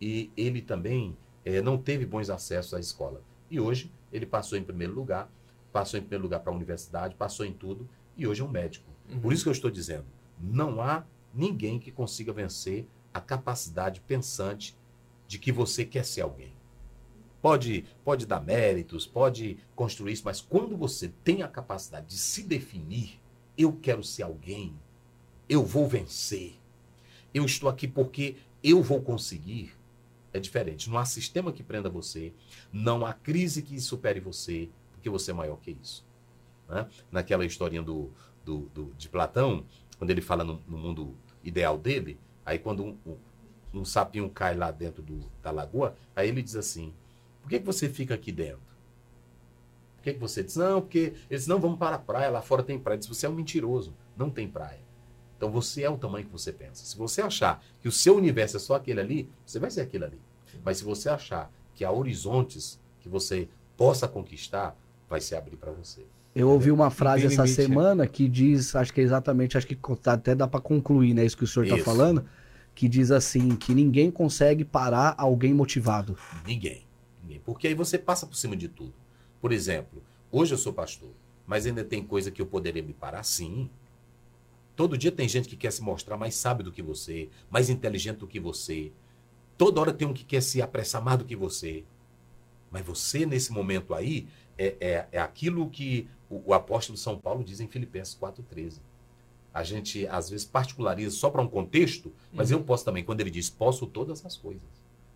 e ele também é, não teve bons acessos à escola. E hoje ele passou em primeiro lugar, passou em primeiro lugar para a universidade, passou em tudo e hoje é um médico. Uhum. Por isso que eu estou dizendo, não há ninguém que consiga vencer a capacidade pensante de que você quer ser alguém. Pode, pode dar méritos, pode construir isso, mas quando você tem a capacidade de se definir, eu quero ser alguém, eu vou vencer, eu estou aqui porque eu vou conseguir, é diferente. Não há sistema que prenda você, não há crise que supere você, porque você é maior que isso. Né? Naquela historinha do, do, do, de Platão, quando ele fala no, no mundo ideal dele, aí quando um, um, um sapinho cai lá dentro do, da lagoa, aí ele diz assim: por que, que você fica aqui dentro? Por que, que você diz? Não, porque eles não vão para a praia, lá fora tem praia. Diz, você é um mentiroso, não tem praia. Então você é o tamanho que você pensa. Se você achar que o seu universo é só aquele ali, você vai ser aquele ali. Mas se você achar que há horizontes que você possa conquistar, vai se abrir para você. Eu ouvi uma frase essa limite, né? semana que diz, acho que é exatamente, acho que tá- até dá pra concluir, né, isso que o senhor tá Isso. falando, que diz assim, que ninguém consegue parar alguém motivado. Ninguém. Ninguém. Porque aí você passa por cima de tudo. Por exemplo, hoje eu sou pastor, mas ainda tem coisa que eu poderia me parar? Sim. Todo dia tem gente que quer se mostrar mais sábio do que você, mais inteligente do que você. Toda hora tem um que quer se apressar mais do que você. Mas você, nesse momento aí, é, é, é aquilo que o, o apóstolo São Paulo diz em Filipenses 4,13. A gente, às vezes, particulariza só para um contexto, mas eu posso também, quando ele diz, posso todas as coisas.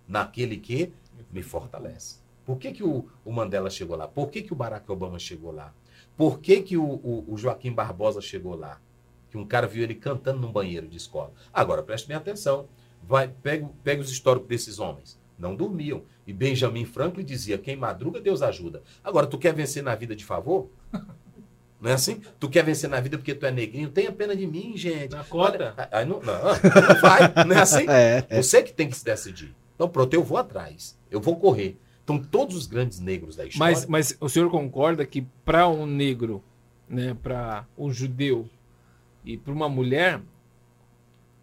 Naquele que me fortalece. Por que, que o, o Mandela chegou lá? Por que, que o Barack Obama chegou lá? Por que, que o, o- o Joaquim Barbosa chegou lá? Que um cara viu ele cantando num banheiro de escola. Agora, preste bem atenção. Vai, pega, pega os históricos desses homens. Não dormiam. E Benjamin Franklin dizia: quem madruga, Deus ajuda. Agora, tu quer vencer na vida de favor? Não é assim? Tu quer vencer na vida porque tu é negrinho? Tenha pena de mim, gente. Na cota. Olha, aí não, não, não vai. Não é assim? É, é. Você que tem que se decidir. Então, pronto, eu vou atrás. Eu vou correr. Então, todos os grandes negros da história. Mas, mas o senhor concorda que para um negro, né, para um judeu e para uma mulher,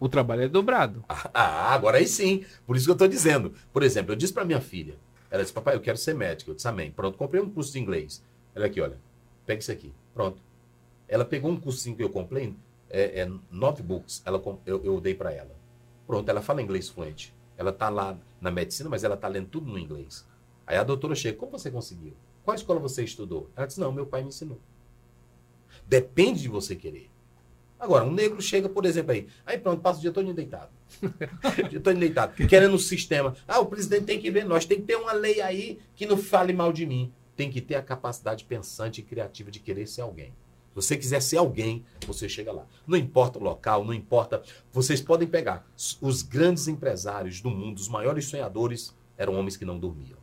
o trabalho é dobrado. Ah, agora aí sim. Por isso que eu estou dizendo. Por exemplo, eu disse para minha filha. Ela disse, papai, eu quero ser médica. Eu disse, amém. Pronto, comprei um curso de inglês. Ela aqui, olha. Pega isso aqui. Pronto. Ela pegou um cursinho que eu comprei, é, é nove books. Ela, eu, eu dei para ela. Pronto, ela fala inglês fluente. Ela tá lá na medicina, mas ela tá lendo tudo no inglês. Aí a doutora chega, como você conseguiu? Qual escola você estudou? Ela disse, não, meu pai me ensinou. Depende de você querer. Agora, um negro chega, por exemplo, aí. Aí pronto, passa o dia todo deitado. o dia todo deitado. Querendo o sistema. Ah, o presidente tem que ver nós. Tem que ter uma lei aí que não fale mal de mim. Tem que ter a capacidade pensante e criativa de querer ser alguém. Se você quiser ser alguém, você chega lá. Não importa o local, não importa. Vocês podem pegar. Os grandes empresários do mundo, os maiores sonhadores, eram homens que não dormiam.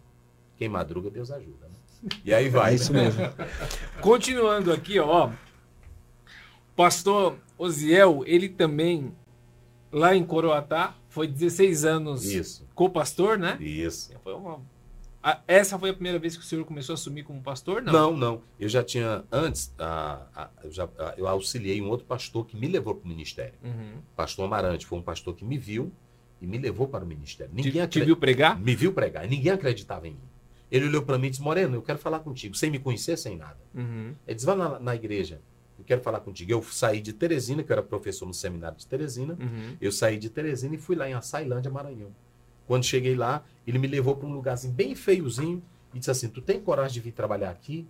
Quem madruga, Deus ajuda. Né? E aí vai. É isso né? mesmo. Continuando aqui, ó. Pastor Osiel, ele também, lá em Coroatá, foi 16 anos Isso, co-pastor, né? isso. Foi uma- a- Essa foi a primeira vez que o senhor começou a assumir como pastor? Não. Não, não. Eu já tinha, antes, a- a- eu, já, a- eu auxiliei um outro pastor que me levou para o ministério. Uhum. Pastor Amarante foi um pastor que me viu e me levou para o ministério. Ninguém Te, te viu pregar? me viu pregar ninguém acreditava em mim. Ele olhou para mim e disse: Moreno, eu quero falar contigo, sem me conhecer, sem nada. Uhum. Ele disse: Vai na, na igreja, eu quero falar contigo. Eu saí de Teresina, que eu era professor no seminário de Teresina. Uhum. Eu saí de Teresina e fui lá em Açailândia, Maranhão. Quando cheguei lá, ele me levou para um lugarzinho bem feiozinho e disse assim: Tu tem coragem de vir trabalhar aqui?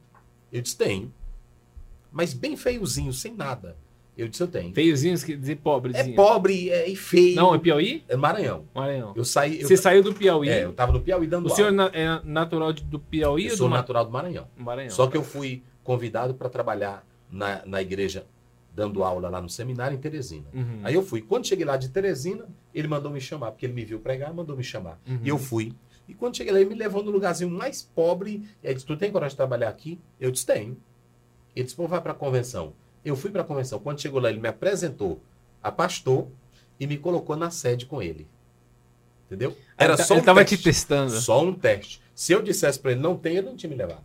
Eu disse: Tenho. Mas bem feiozinho, sem nada. Eu disse: Eu tenho. Feiozinhos, quer dizer É pobrezinho. pobre é, e feio. Não, é Piauí? É Maranhão. Maranhão. Eu saí. Eu, Você saiu do Piauí? é, eu tava no Piauí dando o senhor na- é natural do Piauí Eu ou sou do natural do Maranhão. Maranhão? Só que eu fui convidado para trabalhar na, na igreja, dando aula lá no seminário em Teresina. Uhum. Aí eu fui. Quando cheguei lá de Teresina, ele mandou me chamar, porque ele me viu pregar, mandou me chamar. Uhum. E eu fui. E quando cheguei lá, ele me levou no lugarzinho mais pobre. E aí disse: Tu tem coragem de trabalhar aqui? Eu disse: Tenho. Ele disse: Pô, vai para a convenção. Eu fui para a convenção. Quando chegou lá, ele me apresentou a pastor e me colocou na sede com ele. Entendeu? Era ele, tá- só ele um tava teste. te testando. Só um teste. Se eu dissesse para ele não tem, ele não tinha me levado.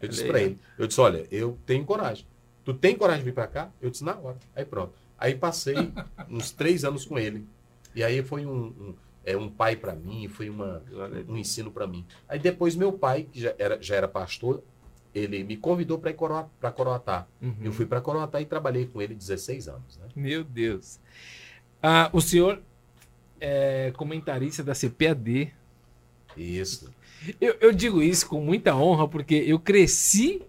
Eu disse para ele, eu disse, olha, eu tenho coragem. Tu tem coragem de vir para cá? Eu disse, na hora. Aí pronto. Aí passei uns três anos com ele. E aí foi um, um, é, um pai para mim, foi uma, um ensino para mim. Aí depois meu pai, que já era, já era pastor, ele me convidou para ir para Coroatá. Uhum. Eu fui para Coroatá e trabalhei com ele 16 anos. Né? Meu Deus. Ah, o senhor é comentarista da CPAD. Isso. Eu, eu digo isso com muita honra porque eu cresci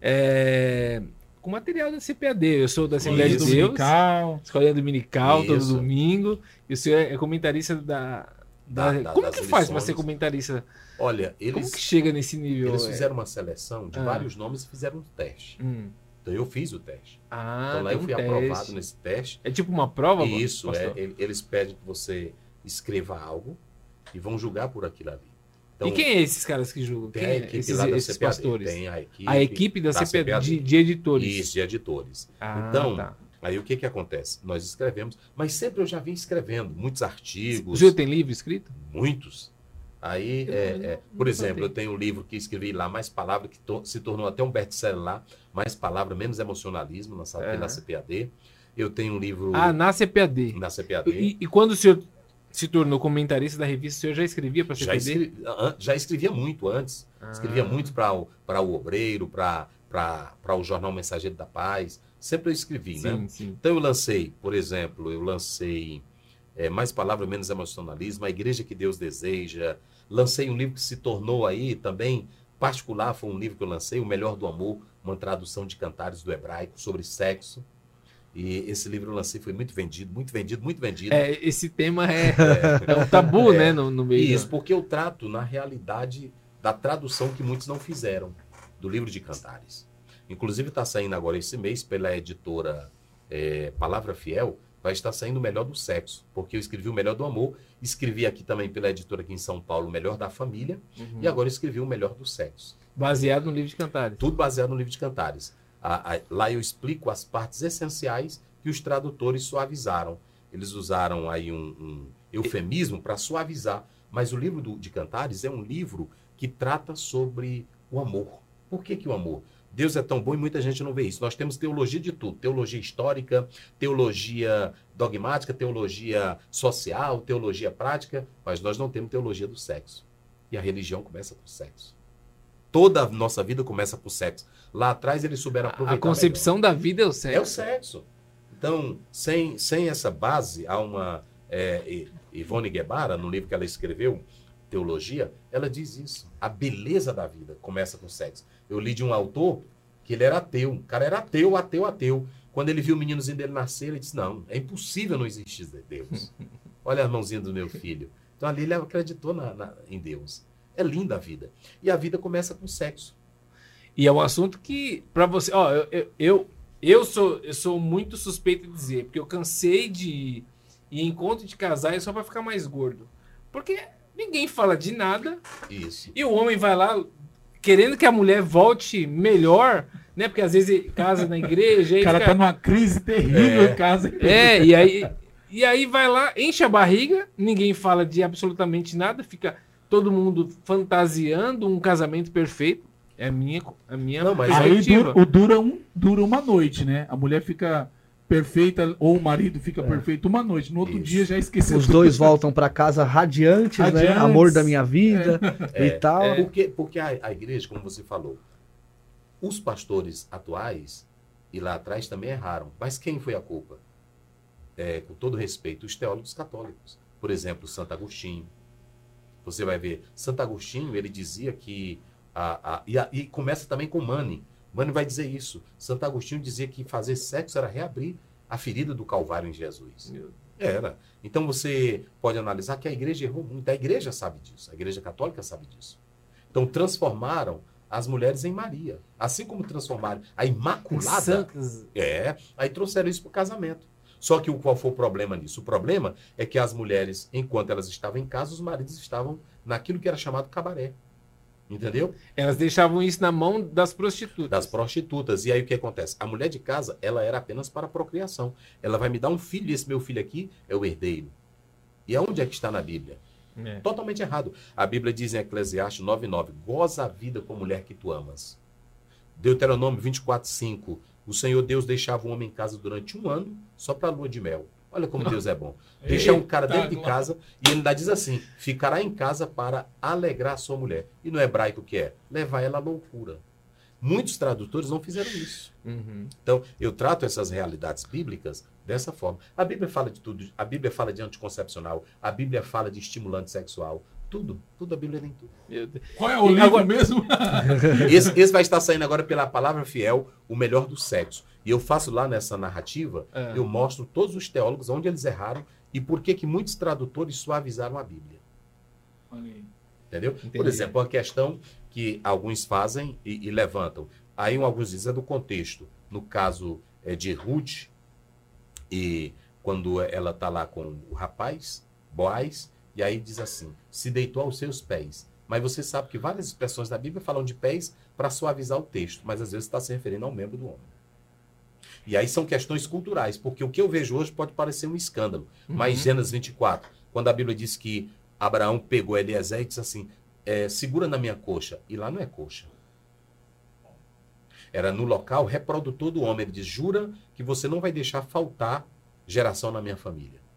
é, com material da CPAD. Eu sou da Assembleia de Isso, Deus, dominical. escolinha dominical, todo Isso. domingo. E o senhor é comentarista da. da- Da- como que faz para ser comentarista? Olha, Como eles, que chega nesse nível? eles é? fizeram uma seleção de Ah. vários nomes e fizeram um teste. Hum. Então eu fiz o teste. Ah, então lá eu um fui teste. aprovado nesse teste. É tipo uma prova? Isso, é, pastor? eles pedem que você escreva algo e vão julgar por aquilo ali. Então, e quem é esses caras que julgam? tem Quem a é equipe esses, lá da esses CPAD, pastores? Tem a equipe, a equipe da, da CPAD, CPAD. de, de editores. Isso, de editores. Ah, Então, tá. Aí o que que acontece? Nós escrevemos, mas sempre eu já vim escrevendo muitos O artigos, senhor tem livro escrito? muitos. Aí, Eu é, não- é, não por exemplo, eu tenho um livro que escrevi lá, Mais Palavra, que to- se tornou até um best-seller lá, Mais Palavra, Menos Emocionalismo, lançado É. pela CPAD. Eu tenho um livro Ah, na CPAD. na CPAD. E, e quando o senhor se tornou comentarista da revista, o senhor já escrevia para a já, escrevi- an- já escrevia muito antes. Escrevia Ah. muito para o, Obreiro, para o Jornal Mensageiro da Paz. Sempre eu escrevi, né? Sim, sim. Então eu lancei, por exemplo, eu lancei é, Mais Palavra, Menos Emocionalismo, A Igreja que Deus Deseja. Lancei um livro que se tornou aí também particular, foi um livro que eu lancei, O Melhor do Amor, uma tradução de cantares do hebraico sobre sexo. E esse livro lancei, foi muito vendido, muito vendido, muito vendido. É, esse tema é, é um tabu, né, no, no meio. Isso, porque eu trato, na realidade, da tradução que muitos não fizeram do livro de Cantares. Inclusive está saindo agora esse mês pela editora é, Palavra Fiel, vai estar saindo o Melhor do Sexo, porque eu escrevi o Melhor do Amor, escrevi aqui também pela editora aqui em São Paulo o Melhor da Família, Uhum. e agora escrevi o Melhor do Sexo. Baseado no livro de Cantares. Tudo baseado no livro de Cantares. A- a- lá eu explico as partes essenciais que os tradutores suavizaram. Eles usaram aí um, um eufemismo para suavizar. Mas o livro do- de Cantares é um livro que trata sobre o amor. Por que, que o amor? Deus é tão bom e muita gente não vê isso. Nós temos teologia de tudo: teologia histórica, teologia dogmática, teologia social, teologia prática, mas nós não temos teologia do sexo. E a religião começa com o sexo. Toda a nossa vida começa com o sexo. Lá atrás eles souberam aproveitar. A concepção da vida é o sexo. melhor. É o sexo. Então, sem, sem essa base, há uma. É, Ivone Guevara, no livro que ela escreveu, Teologia, ela diz isso. A beleza da vida começa com o sexo. Eu li de um autor que ele era ateu. O cara era ateu, ateu, ateu. Quando ele viu o meninozinho dele nascer, ele disse: Não, é impossível não existir Deus. Olha a mãozinha do meu filho. Então ali ele acreditou na- na- em Deus. É linda a vida. E a vida começa com sexo. E é um assunto que, pra você. Ó, eu, eu, eu, eu sou, eu sou muito suspeito de dizer, porque eu cansei de ir em encontro de casais só pra ficar mais gordo. Porque ninguém fala de nada Isso. e o homem vai lá querendo que a mulher volte melhor, né? Porque às vezes casa na igreja. O cara fica- tá numa crise terrível É. em casa. É, e aí, e aí vai lá, enche a barriga, ninguém fala de absolutamente nada, fica todo mundo fantasiando um casamento perfeito. É a minha, a minha Não, mas Aí dura, o dura, um, dura uma noite, né? A mulher fica perfeita, ou o marido fica perfeito uma noite. No outro Isso. dia já esqueceu. Os tudo. dois voltam pra casa radiantes, né? Radiantes. Amor da minha vida e É, tal. é, porque porque a, a igreja, como você falou, os pastores atuais e lá atrás também erraram. Mas quem foi a culpa? É, com todo respeito, os teólogos católicos. Por exemplo, Santo Agostinho. Você vai ver, Santo Agostinho, ele dizia que. A, a- e, a- e começa também com Mani. Mani vai dizer isso. Santo Agostinho dizia que fazer sexo era reabrir a ferida do Calvário em Jesus. Meu- Era. Então você pode analisar que a igreja errou muito. A igreja sabe disso. A igreja católica sabe disso. Então transformaram as mulheres em Maria. Assim como transformaram a Imaculada. Santas. É. Aí trouxeram isso para o casamento. Só que qual foi o problema nisso? O problema é que as mulheres, enquanto elas estavam em casa, os maridos estavam naquilo que era chamado cabaré. Entendeu? Elas deixavam isso na mão das prostitutas. das prostitutas. E aí o que acontece? A mulher de casa, ela era apenas para procriação. Ela vai me dar um filho, e esse meu filho aqui é o herdeiro. E aonde é que está na Bíblia? É. Totalmente errado. A Bíblia diz em Eclesiastes 9:9, goza a vida com a mulher que tu amas. Deuteronômio 24:5, o Senhor Deus deixava o homem em casa durante um ano só para a lua de mel. Olha como Deus é bom. Deixar um cara dentro de casa e ele ainda diz assim: ficará em casa para alegrar a sua mulher. E no hebraico o que é? Levar ela à loucura. Muitos tradutores não fizeram isso. Uhum. Então, eu trato essas realidades bíblicas dessa forma. A Bíblia fala de tudo. A Bíblia fala de anticoncepcional. A Bíblia fala de estimulante sexual. Tudo. Tudo a Bíblia tem tudo. Qual é o E livro agora- mesmo? Esse, esse vai estar saindo agora pela palavra fiel, o melhor do sexo. E eu faço lá nessa narrativa, É. eu mostro todos os teólogos onde eles erraram e por que que muitos tradutores suavizaram a Bíblia. Olha aí. Entendeu? Por Entendi. exemplo, uma questão que alguns fazem e, e levantam. Aí alguns dizem é do contexto. No caso é de Ruth, e quando ela está lá com o rapaz, Boaz, e aí diz assim: se deitou aos seus pés. Mas você sabe que várias expressões da Bíblia falam de pés para suavizar o texto, mas às vezes está se referindo ao membro do homem. E aí são questões culturais, porque o que eu vejo hoje pode parecer um escândalo. Mas Gênesis 24, quando a Bíblia diz que Abraão pegou Eliezer e disse assim: é, segura na minha coxa. E lá não é coxa. Era no local reprodutor do homem. Ele diz: jura que você não vai deixar faltar geração na minha família.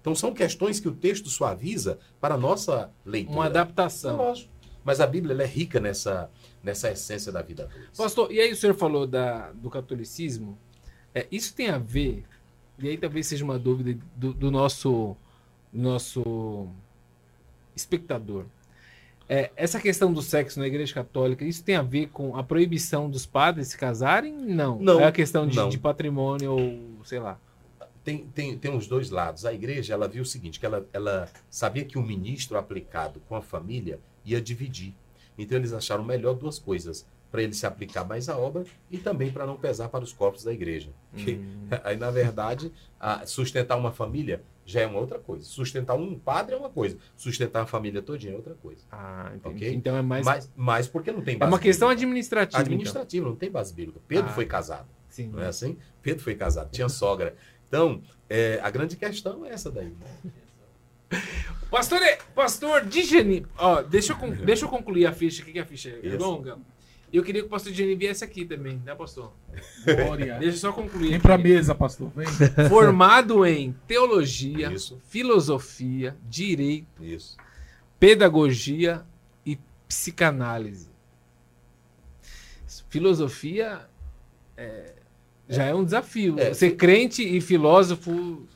Então são questões que o texto suaviza para a nossa leitura. Uma É adaptação. lógico. Mas a Bíblia é rica nessa, nessa essência da vida. Pastor, e aí o senhor falou da, do catolicismo. É, isso tem a ver, e aí talvez seja uma dúvida do, do nosso, nosso espectador. É, essa questão do sexo na igreja católica, isso tem a ver com a proibição dos padres se casarem? Não. Não, É a questão de, de patrimônio ou sei lá. Tem, tem, tem os dois lados. A igreja, ela viu o seguinte, que ela, ela sabia que o ministro aplicado com a família ia dividir. Então eles acharam melhor duas coisas, para ele se aplicar mais à obra e também para não pesar para os corpos da igreja. Que, Hum. Aí, na verdade, sustentar uma família já é uma outra coisa. Sustentar um padre é uma coisa. Sustentar a família todinha é outra coisa. Ah, entendi. Ok. Então é mais. Mas, mas porque não tem é base uma questão bíblica. administrativa. então. administrativa, não tem base bíblica. Pedro Ah. foi casado. Sim. Não é assim? Pedro foi casado, tinha sogra. Então, é, a grande questão é essa daí. né? Pastor, é- pastor Digeni, ó, deixa eu, deixa eu concluir a ficha aqui, que a ficha é Isso. longa. Eu queria que o pastor Digeni viesse aqui também, né, pastor? Glória. Deixa eu só concluir. Vem pra aqui. mesa, pastor. Vem. Formado em teologia, Isso. filosofia, direito, Isso. pedagogia e psicanálise. Filosofia é, já é um desafio. É. Ser crente e filósofo.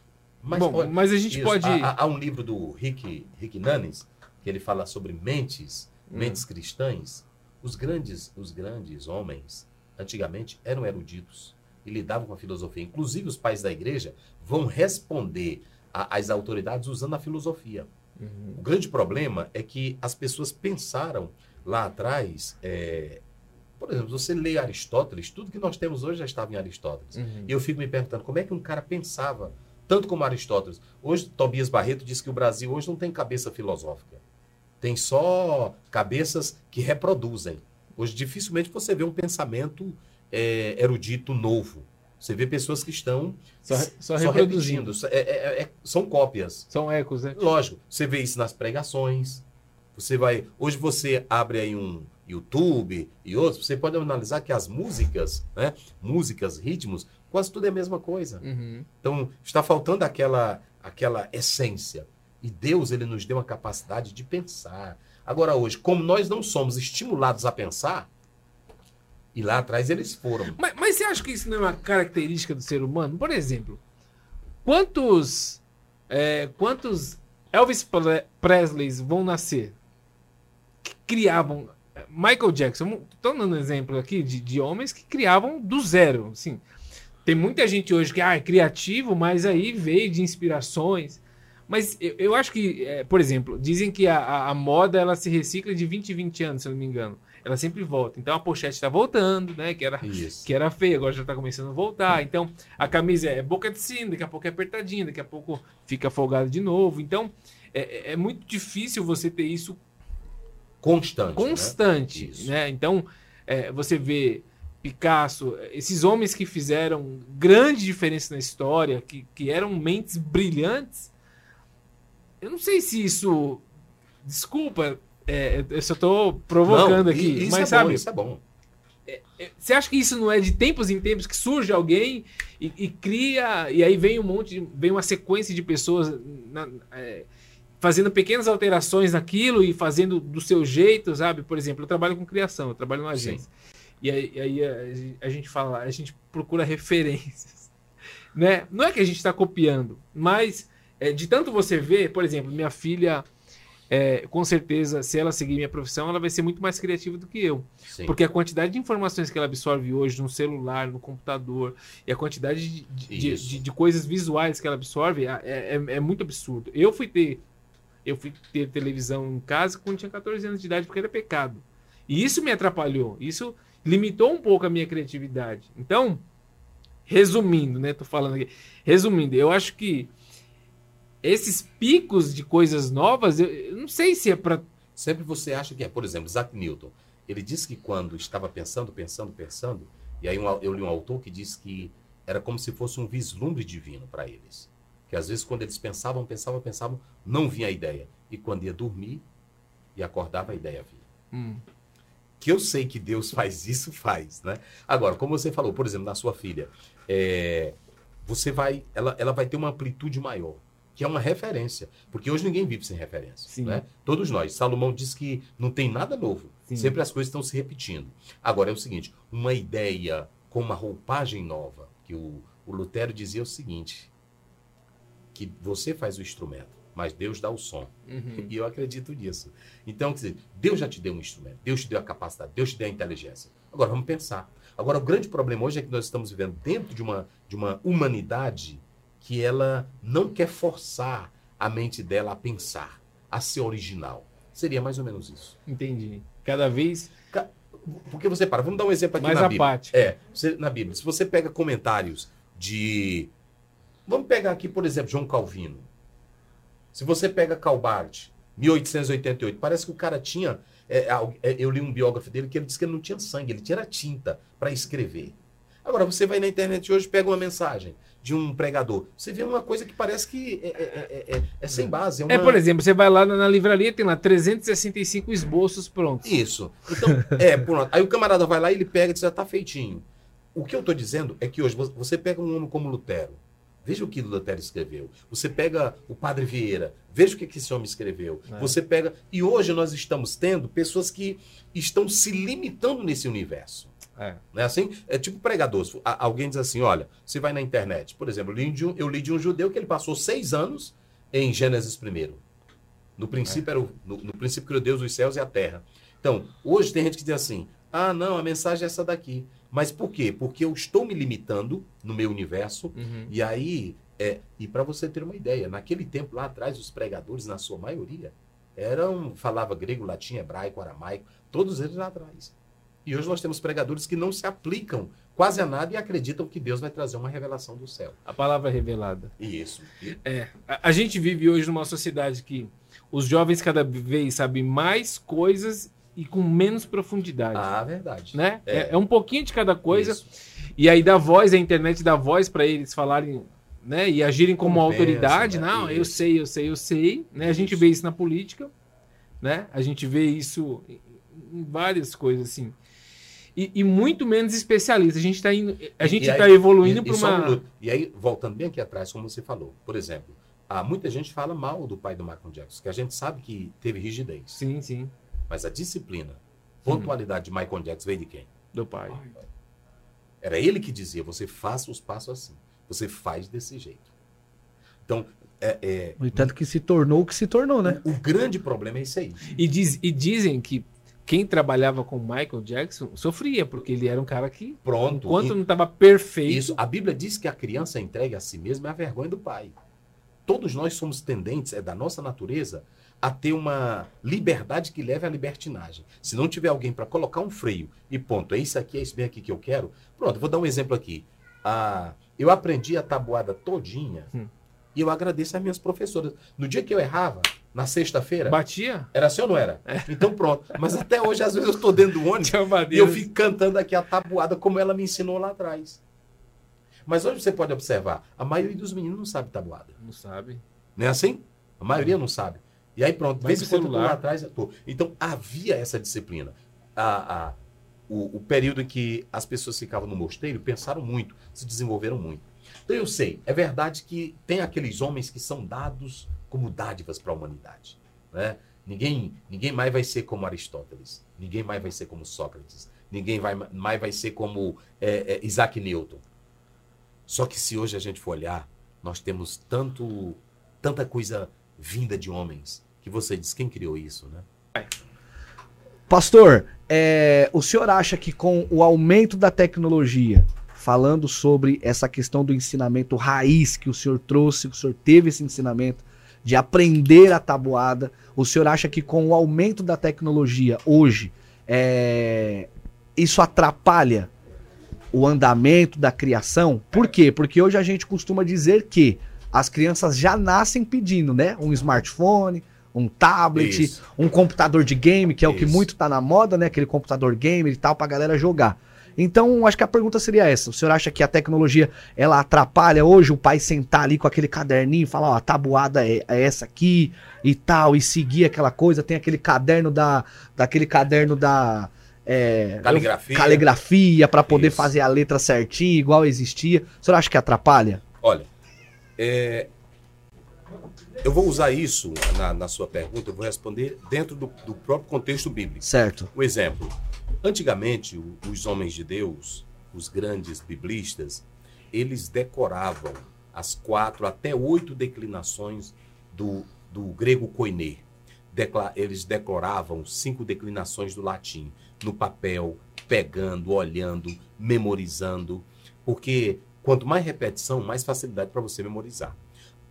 Bom, olha, mas a gente isso, pode. Há, há- um livro do Rick, Rick Nunes, que ele fala sobre mentes, Hum. mentes cristãs. Os grandes, os grandes homens, antigamente, eram eruditos e lidavam com a filosofia. Inclusive, os pais da igreja vão responder às autoridades usando a filosofia. Uhum. O grande problema é que as pessoas pensaram lá atrás. é, por exemplo, você lê Aristóteles, tudo que nós temos hoje já estava em Aristóteles. Uhum. E eu fico me perguntando como é que um cara pensava tanto como Aristóteles. Hoje, Tobias Barreto diz que o Brasil hoje não tem cabeça filosófica. Tem só cabeças que reproduzem. Hoje, dificilmente você vê um pensamento é, erudito novo. Você vê pessoas que estão Só, só reproduzindo. repetindo. É- é- é- são cópias. São ecos, né? Lógico, você vê isso nas pregações. Você vai. Hoje você abre aí um YouTube e outros, você pode analisar que as músicas, né? Músicas, ritmos, quase tudo é a mesma coisa. Uhum. Então, está faltando aquela, aquela essência. E Deus, ele nos deu a capacidade de pensar. Agora, hoje, como nós não somos estimulados a pensar, e lá atrás eles foram. Mas, mas você acha que isso não é uma característica do ser humano? Por exemplo, quantos é, quantos Elvis Pre- Presleys vão nascer que criavam Michael Jackson? Estou dando um exemplo aqui de, de homens que criavam do zero. Assim, tem muita gente hoje que ah, é criativo, mas aí veio de inspirações. Mas eu, eu acho que, é, por exemplo, dizem que a, a- moda ela se recicla de 20 em 20 anos, se eu não me engano. Ela sempre volta. Então a pochete está voltando, né? Que era Isso. que era feia, agora já tá começando a voltar. Então, a camisa é boca de sino, daqui a pouco é apertadinha, daqui a pouco fica folgada de novo. Então, é, é- é muito difícil você ter isso Constante. né? constante, Isso. né? Então, é, você vê Picasso, esses homens que fizeram grande diferença na história, que, que eram mentes brilhantes, eu não sei se isso... Desculpa, é, eu só tô provocando Não, aqui, isso mas é sabe... bom, isso é bom. Você acha que isso não é de tempos em tempos que surge alguém e, e cria, e aí vem um monte, de- vem uma sequência de pessoas na- é, fazendo pequenas alterações naquilo e fazendo do seu jeito, sabe? Por exemplo, eu trabalho com criação, eu trabalho numa Sim. agência. E aí, aí a, a gente fala, a gente procura referências. Né? Não é que a gente está copiando, mas é, de tanto você ver, por exemplo, minha filha, é, com certeza, se ela seguir minha profissão, ela vai ser muito mais criativa do que eu. Sim. Porque a quantidade de informações que ela absorve hoje no celular, no computador, e a quantidade de, de, de- de coisas visuais que ela absorve é, é, é muito absurdo. Eu fui ter. Eu fui ter televisão em casa quando tinha 14 anos de idade, porque era pecado. E isso me atrapalhou. Isso limitou um pouco a minha criatividade. Então, resumindo, né? Tô falando aqui. Resumindo, eu acho que esses picos de coisas novas, eu, eu não sei se é para Sempre você acha que é, por exemplo, Isaac Newton. Ele disse que quando estava pensando, pensando, pensando, e aí um eu li um autor que disse que era como se fosse um vislumbre divino para eles. Que às vezes quando eles pensavam, pensavam, pensavam, não vinha a ideia. E quando ia dormir e acordava, a ideia vinha. Hum, que eu sei que Deus faz isso, faz, né? Agora, como você falou, por exemplo, na sua filha, é, você vai, ela, ela vai ter uma amplitude maior, que é uma referência, porque hoje ninguém vive sem referência, Sim. né? Todos nós. Salomão diz que não tem nada novo, Sim. sempre as coisas estão se repetindo. Agora é o seguinte, uma ideia com uma roupagem nova, que o, o Lutero dizia o seguinte, que você faz o instrumento, mas Deus dá o som. uhum. E eu acredito nisso. Então, quer dizer, Deus já te deu um instrumento, Deus te deu a capacidade, Deus te deu a inteligência. Agora, vamos pensar. Agora, o grande problema hoje é que nós estamos vivendo dentro de uma, de uma humanidade que ela não quer forçar a mente dela a pensar, a ser original. Seria mais ou menos isso. Entendi. Cada vez Porque você para, vamos dar um exemplo aqui mais na Bíblia. apático. É, você- na Bíblia. Se você pega comentários de. Vamos pegar aqui, por exemplo, João Calvino. Se você pega Calbart, 1888, parece que o cara tinha. é, al- é, eu li um biógrafo dele que ele disse que ele não tinha sangue, ele tinha tinta para escrever. Agora, você vai na internet hoje pega uma mensagem de um pregador. Você vê uma coisa que parece que é, é- é- é- é sem base. É, uma... É, por exemplo, você vai lá na, na livraria, tem lá 365 esboços prontos. Isso. Então, é, pronto. Aí o camarada vai lá e ele pega e diz, já tá feitinho. O que eu estou dizendo é que hoje vo- você pega um homem como Lutero. Veja o que Lutero escreveu. Você pega o Padre Vieira. Veja o que esse homem escreveu. É. Você pega. E hoje nós estamos tendo pessoas que estão se limitando nesse universo. É. Não é assim? É tipo pregador. Alguém diz assim: olha, você vai na internet. Por exemplo, eu li de um, eu li de um judeu que ele passou seis anos em Gênesis primeiro. No princípio, era o, no, no princípio criou Deus os céus e a terra. Então, hoje tem gente que diz assim: ah, não, a mensagem é essa daqui. Mas por quê? Porque eu estou me limitando no meu universo. Uhum. E aí, é, e para você ter uma ideia, naquele tempo lá atrás, os pregadores, na sua maioria, eram, falava grego, latim, hebraico, aramaico, todos eles lá atrás. E hoje nós temos pregadores que não se aplicam quase a nada e acreditam que Deus vai trazer uma revelação do céu. A palavra é revelada. Isso. É. A, a gente vive hoje numa sociedade que os jovens cada vez sabem mais coisas e com menos profundidade. Ah, verdade. né? É. É. é um pouquinho de cada coisa. Isso. E aí dá voz, a internet dá voz para eles falarem, né? E agirem como, Como autoridade. né? Não, eu Isso. sei, eu sei, eu sei. Né? A gente vê isso na política, né? A gente vê isso em várias coisas, assim. E, e muito menos especialista. A gente está indo, a gente está evoluindo para um uma. minuto. E aí, voltando bem aqui atrás, como você falou, por exemplo, há muita gente fala mal do pai do Michael Jackson, que a gente sabe que teve rigidez. Sim, sim, Mas a disciplina, pontualidade de Michael Jackson veio de quem? do pai. Era ele que dizia: você faça os passos assim. Você faz desse jeito. Então, é, é, No entanto, que se tornou o que se tornou, né? o grande problema é isso aí. E, diz, e dizem que quem trabalhava com Michael Jackson sofria, porque ele era um cara que, Pronto. enquanto E- não estava perfeito, Isso, a Bíblia diz que a criança entregue a si mesma é a vergonha do pai. Todos nós somos tendentes, é da nossa natureza, a ter uma liberdade que leve à libertinagem. Se não tiver alguém para colocar um freio e ponto, é isso aqui, é isso bem aqui que eu quero. Pronto, vou dar um exemplo aqui. Ah, eu aprendi a tabuada todinha Hum. e eu agradeço às minhas professoras. No dia que eu errava, na sexta-feira, batia. era assim ou não era? Então pronto. Mas até hoje, às vezes, eu estou dentro do ônibus Tinha e eu fico cantando aqui a tabuada como ela me ensinou lá atrás. Mas hoje você pode observar, a maioria dos meninos não sabe tabuada. Não sabe. Não é assim? A maioria não sabe. E aí pronto, de Vai vez em pro quando eu tô celular. lá atrás. tô. Então havia essa disciplina. A, a- o, o período em que as pessoas ficavam no mosteiro pensaram muito, se desenvolveram muito. Então eu sei, é verdade que tem aqueles homens que são dados como dádivas para a humanidade. Né? Ninguém, ninguém mais vai ser como Aristóteles. Ninguém mais vai ser como Sócrates. ninguém vai, mais vai ser como é, é, Isaac Newton. Só que se hoje a gente for olhar, nós temos tanto, tanta coisa vinda de homens que você diz quem criou isso, né? Pastor, é, o senhor acha que com o aumento da tecnologia, falando sobre essa questão do ensinamento raiz que o senhor trouxe, que o senhor teve esse ensinamento de aprender a tabuada, o senhor acha que com o aumento da tecnologia hoje, é, isso atrapalha o andamento da criação? Por quê? Porque hoje a gente costuma dizer que as crianças já nascem pedindo, né? Um smartphone, um tablet, Isso. um computador de game, que é o que Isso. muito tá na moda, né? Aquele computador gamer e tal, pra galera jogar. Então, acho que a pergunta seria essa. O senhor acha que a tecnologia, ela atrapalha hoje o pai sentar ali com aquele caderninho e falar, ó, a tabuada é, é essa aqui e tal, e seguir aquela coisa? Tem aquele caderno da... daquele caderno da... é, Caligrafia. caligrafia para poder Isso. fazer a letra certinha, igual existia. O senhor acha que atrapalha? Olha, é, eu vou usar isso na, na sua pergunta, eu vou responder dentro do, do próprio contexto bíblico. Certo. Um exemplo. Antigamente, os homens de Deus, os grandes biblistas, eles decoravam as quatro até oito declinações do, do grego koiné. Decla- eles decoravam cinco declinações do latim no papel, pegando, olhando, memorizando, porque quanto mais repetição, mais facilidade para você memorizar.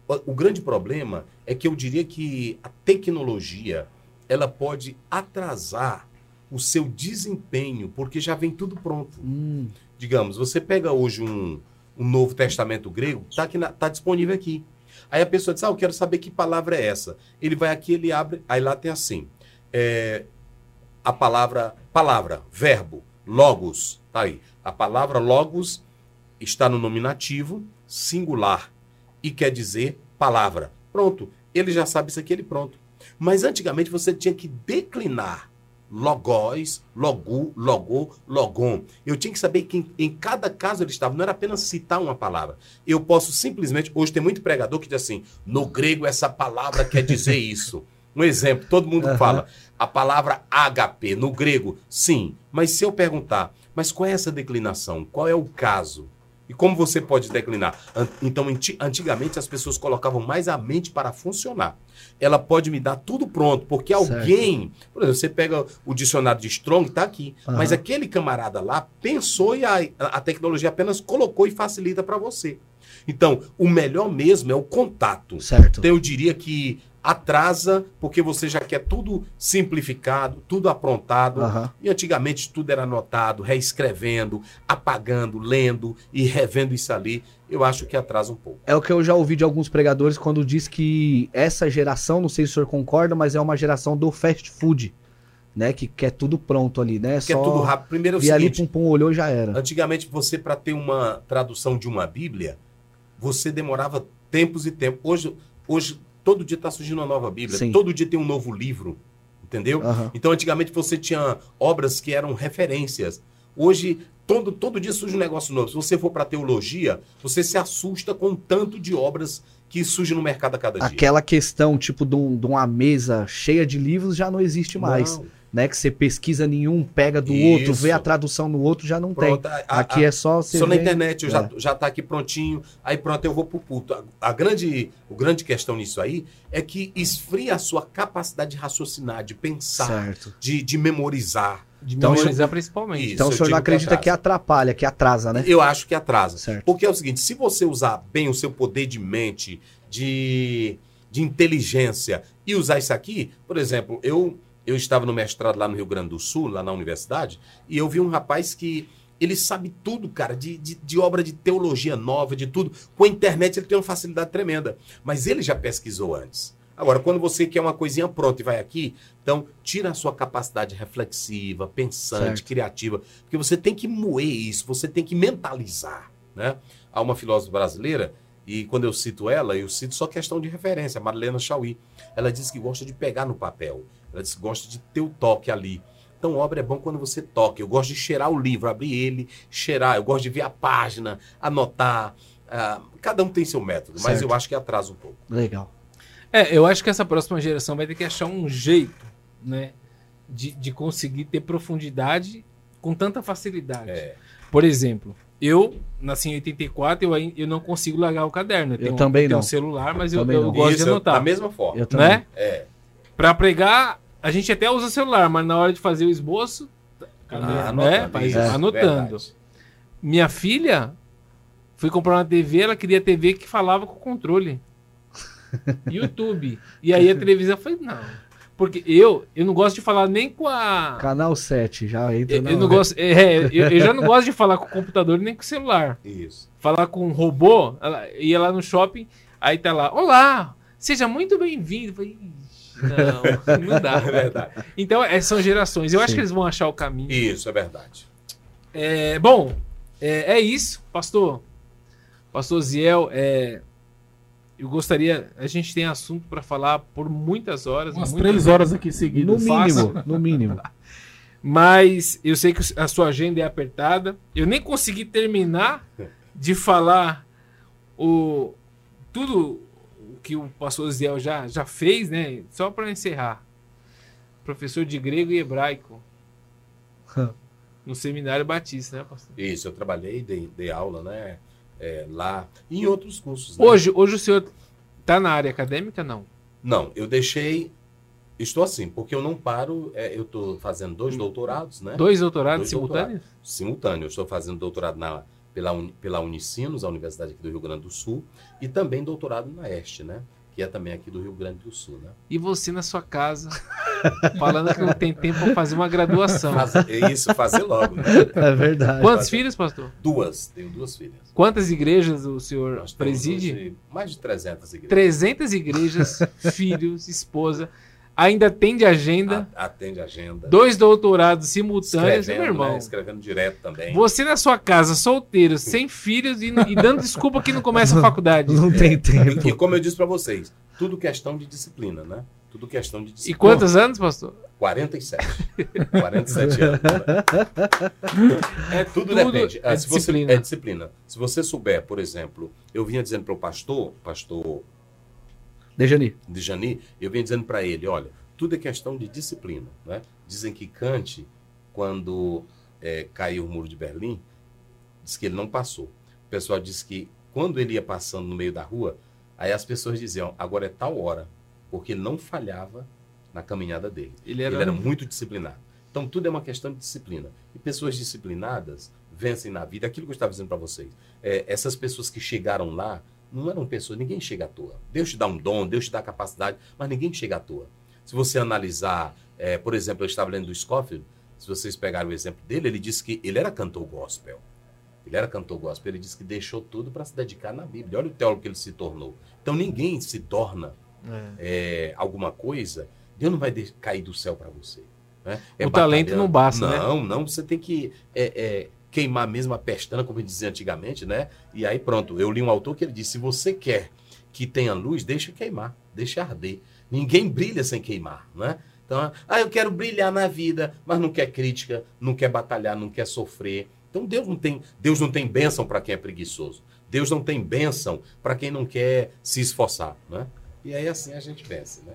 O, o grande problema é que eu diria que a tecnologia ela pode atrasar o seu desempenho, porque já vem tudo pronto. Hum, Digamos, você pega hoje um, um Novo Testamento grego, está tá disponível aqui. Aí a pessoa diz, ah, eu quero saber que palavra é essa. Ele vai aqui, ele abre, aí lá tem assim, é, a palavra, palavra, verbo, logos, tá aí. A palavra logos está no nominativo singular e quer dizer palavra. Pronto, ele já sabe isso aqui, ele pronto. Mas antigamente você tinha que declinar logós, logu, logô, logon. Eu tinha que saber que em, em cada caso ele estava, não era apenas citar uma palavra. Eu posso simplesmente, hoje tem muito pregador que diz assim, no grego essa palavra quer dizer isso. Um exemplo, todo mundo Aham. fala a palavra HP no grego, sim. Mas se eu perguntar, mas qual é essa declinação? Qual é o caso? E como você pode declinar? Então, anti- antigamente as pessoas colocavam mais a mente para funcionar. Ela pode me dar tudo pronto, porque Certo. alguém, por exemplo, você pega o dicionário de Strong, está aqui, Aham. mas aquele camarada lá pensou e a, a tecnologia apenas colocou e facilita para você. Então, o melhor mesmo é o contato. certo. Então eu diria que atrasa, porque você já quer tudo simplificado, tudo aprontado. Aham. E antigamente tudo era anotado, reescrevendo, apagando, lendo e revendo isso ali. Eu acho que atrasa um pouco. É o que eu já ouvi de alguns pregadores quando diz que essa geração, não sei se o senhor concorda, mas é uma geração do fast food, né? Que quer tudo pronto ali, né? Porque é tudo rápido. Primeiro é o E ali, seguinte, pum, pum, olhou, já era. antigamente você, para ter uma tradução de uma Bíblia, você demorava tempos e tempos. Hoje, hoje todo dia está surgindo uma nova Bíblia, Sim. todo dia tem um novo livro, entendeu? Aham. Então, antigamente você tinha obras que eram referências. Hoje, todo, todo dia surge um negócio novo. Se você for para teologia, você se assusta com o tanto de obras que surgem no mercado a cada dia. Aquela questão, tipo, de, um- de uma mesa cheia de livros já não existe mais. Não. Né? Que você pesquisa nenhum, pega do Isso. outro, vê a tradução no outro, já não Pronto, tem. a- Aqui a- é só você. Só na vê- internet, eu É. já, já tá aqui prontinho, aí pronto, eu vou pro culto. A, a grande, o grande questão nisso aí é que esfria a sua capacidade de raciocinar, de pensar, Certo. de, de memorizar. De Então, memorizar principalmente. Isso. Então o eu senhor não que acredita que atrasa. atrapalha, que atrasa, né? Eu acho que atrasa. Certo. Porque é o seguinte, se você usar bem o seu poder de mente, de, de inteligência e usar isso aqui, por exemplo, eu, eu estava no mestrado lá no Rio Grande do Sul, lá na universidade, e eu vi um rapaz que ele sabe tudo, cara, de, de, de obra de teologia nova, de tudo. Com a internet ele tem uma facilidade tremenda. Mas ele já pesquisou antes. Agora, quando você quer uma coisinha pronta e vai aqui, então tira a sua capacidade reflexiva, pensante, Certo. criativa, porque você tem que moer isso, você tem que mentalizar, né? Há uma filósofa brasileira, e quando eu cito ela, eu cito só questão de referência, Marilena Chauí. Ela diz que gosta de pegar no papel, ela diz que gosta de ter o toque ali. Então, obra é bom quando você toca. Eu gosto de cheirar o livro, abrir ele, cheirar. Eu gosto de ver a página, anotar. Ah, cada um tem seu método, mas Certo. eu acho que atrasa um pouco. Legal. É, eu acho que essa próxima geração vai ter que achar um jeito, né? De, de conseguir ter profundidade com tanta facilidade. É. Por exemplo, eu nasci em 84, eu, eu não consigo largar o caderno. Eu também tenho não. um celular, mas eu, eu não. gosto Isso, de anotar. Da mesma forma. Eu também. né? É. Pra pregar, a gente até usa celular, mas na hora de fazer o esboço, Ah, anotando, Faz- isso, anotando. verdade. Minha filha foi comprar uma TV, ela queria TV que falava com controle. YouTube. E aí a televisão foi não. Porque eu, eu não gosto de falar nem com a Canal 7, já entra eu, na eu não gosto, é, eu, eu já não gosto de falar com o computador nem com o celular. Isso. Falar com um robô, ela ia lá no shopping, aí tá lá, olá, seja muito bem-vindo. Eu falei, "Ixi, Não, não dá. É verdade. Então, é, são gerações. Eu acho Sim. que eles vão achar o caminho. Isso, é verdade. É, bom, é, é isso, pastor. Pastor Ziel, é, eu gostaria. A gente tem assunto para falar por muitas horas. Umas muitas- três horas aqui No seguidas. mínimo, no mínimo. Mas eu sei que a sua agenda é apertada. Eu nem consegui terminar de falar o tudo que o pastor Ziel já, já fez, né? Só para encerrar. Professor de grego e hebraico. no seminário batista, né, pastor? Isso, eu trabalhei, dei, dei aula, né? é, lá e em outros cursos. né? Hoje, hoje o senhor tá na área acadêmica, não? Não, eu deixei. Estou assim, porque eu não paro. é, eu estou fazendo dois doutorados, né? Dois doutorados Dois simultâneos? Simultâneo. Eu estou fazendo doutorado na, pela, Uni- pela Unicinos, a Universidade aqui do Rio Grande do Sul, e também doutorado na Este, né? Que é também aqui do Rio Grande do Sul, né? E você na sua casa, falando que não tem tempo para fazer uma graduação. Fazer, isso, fazer logo, né? É verdade. Quantos filhos, pastor? Duas, tenho duas filhas. Quantas igrejas o senhor Nós preside? hoje mais de 300 igrejas. 300 igrejas, filhos, esposa. Ainda atende agenda. A- Atende agenda. Dois doutorados simultâneos. Meu escrevendo, irmão, né? Escrevendo direto também. você na sua casa, solteiro, sem filhos e, e dando desculpa que não começa a faculdade. Não tem tempo. E, e como eu disse para vocês, tudo questão de disciplina, né? Tudo questão de E disciplina. quantos anos, pastor? 47. 47 anos. né? É Tudo, depende. É Ah, se você- disciplina. é disciplina. Se você souber, por exemplo, eu vinha dizendo para o pastor, pastor Dejani. de Jani, eu vinha dizendo para ele, olha, tudo é questão de disciplina. Né? Dizem que Kant, quando é, caiu o muro de Berlim, disse que ele não passou. O pessoal disse que quando ele ia passando no meio da rua, aí as pessoas diziam, agora é tal hora, porque ele não falhava na caminhada dele. Ele era, Ele era muito disciplinado. Então, tudo é uma questão de disciplina. E pessoas disciplinadas vencem na vida. Aquilo que eu estava dizendo para vocês. é, essas pessoas que chegaram lá não eram pessoas, ninguém chega à toa. Deus te dá um dom, Deus te dá capacidade, mas ninguém chega à toa. Se você analisar, é, por exemplo, eu estava lendo do Scofield, se vocês pegarem o exemplo dele, ele disse que ele era cantor gospel. Ele era cantor gospel, ele disse que deixou tudo para se dedicar na Bíblia. Olha o teólogo que ele se tornou. Então, ninguém se torna É. é, alguma coisa, Deus não vai cair do céu para você. né? É O talento não basta, né? Não, não, você tem que é, é, queimar mesmo a pestana, como dizia antigamente, né? E aí pronto, eu li um autor que ele disse, se você quer que tenha luz, deixa queimar, deixa arder. Ninguém brilha sem queimar, né? Então, ah, eu quero brilhar na vida, mas não quer crítica, não quer batalhar, não quer sofrer. Então Deus não tem, Deus não tem bênção para quem é preguiçoso. Deus não tem bênção para quem não quer se esforçar, né? E aí assim a gente vence, né?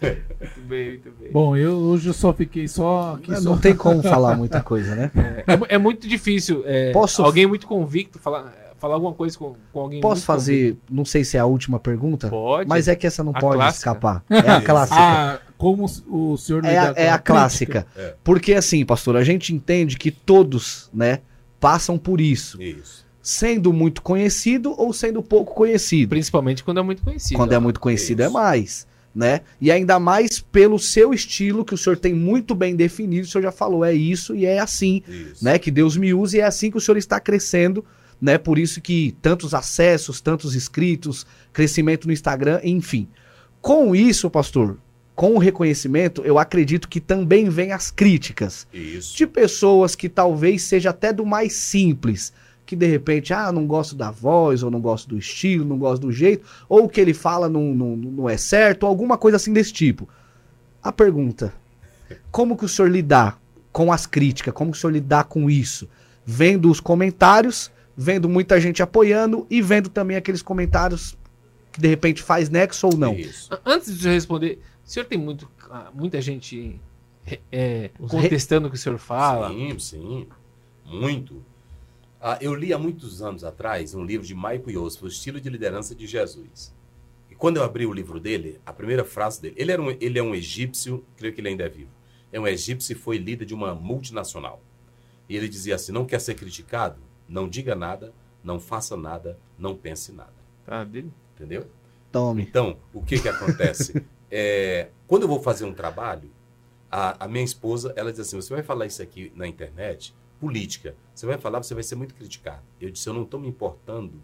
Muito bem, muito bem. Bom, eu hoje eu só fiquei só aqui. Não, só... tem como falar muita coisa, né? É, mu- é muito difícil. é, Posso- Alguém muito convicto falar, falar alguma coisa com, com alguém. Posso muito fazer, não sei se é a última pergunta, convicto. Pode. mas é que essa não A pode clássica. escapar. É a clássica. Ah, como o senhor É a, é a crítica? clássica. É. Porque assim, pastor, a gente entende que todos, né, passam por isso. Isso. Sendo muito conhecido ou sendo pouco conhecido. Principalmente quando é muito conhecido. Quando é muito conhecido é mais, né? E ainda mais pelo seu estilo que o senhor tem muito bem definido, o senhor já falou, é isso e é assim, Isso. né? Que Deus me use e é assim que o senhor está crescendo, né? Por isso que tantos acessos, tantos inscritos, crescimento no Instagram, enfim. Com isso, pastor, com o reconhecimento, eu acredito que também vem as críticas Isso. de pessoas que talvez seja até do mais simples, que de repente, ah, não gosto da voz, ou não gosto do estilo, não gosto do jeito, ou o que ele fala não, não, não é certo, ou alguma coisa assim desse tipo. A pergunta: como que o senhor lidar com as críticas? Como que o senhor lidar com isso? Vendo os comentários, vendo muita gente apoiando e vendo também aqueles comentários que de repente faz nexo ou não. Isso. Antes de eu responder, o senhor tem muito, ah, muita gente é, contestando o que o senhor fala. Sim, sim. Muito. Ah, eu li há muitos anos atrás um livro de Michael Yosef, O Estilo de Liderança de Jesus. E quando eu abri o livro dele, a primeira frase dele, ele, era um, ele é um egípcio, creio que ele ainda é vivo. É um egípcio e foi líder de uma multinacional. E ele dizia assim: não quer ser criticado? Não diga nada, não faça nada, não pense nada. Tá? Entendeu? Tome. Então, o que que acontece? É, quando eu vou fazer um trabalho, a, a minha esposa, ela diz assim, você vai falar isso aqui na internet, política, você vai falar, você vai ser muito criticado. Eu disse, eu não estou me importando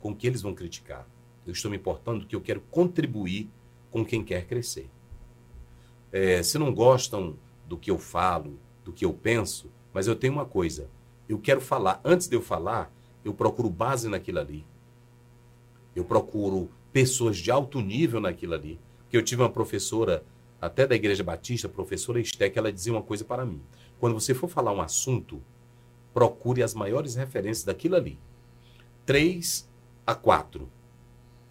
com o que eles vão criticar. Eu estou me importando que eu quero contribuir com quem quer crescer. É, se não gostam do que eu falo, do que eu penso, mas eu tenho uma coisa, eu quero falar, antes de eu falar, eu procuro base naquilo ali. Eu procuro pessoas de alto nível naquilo ali. Porque eu tive uma professora, até da Igreja Batista, professora Esté, que ela dizia uma coisa para mim. Quando você for falar um assunto, procure as maiores referências daquilo ali. Três a quatro.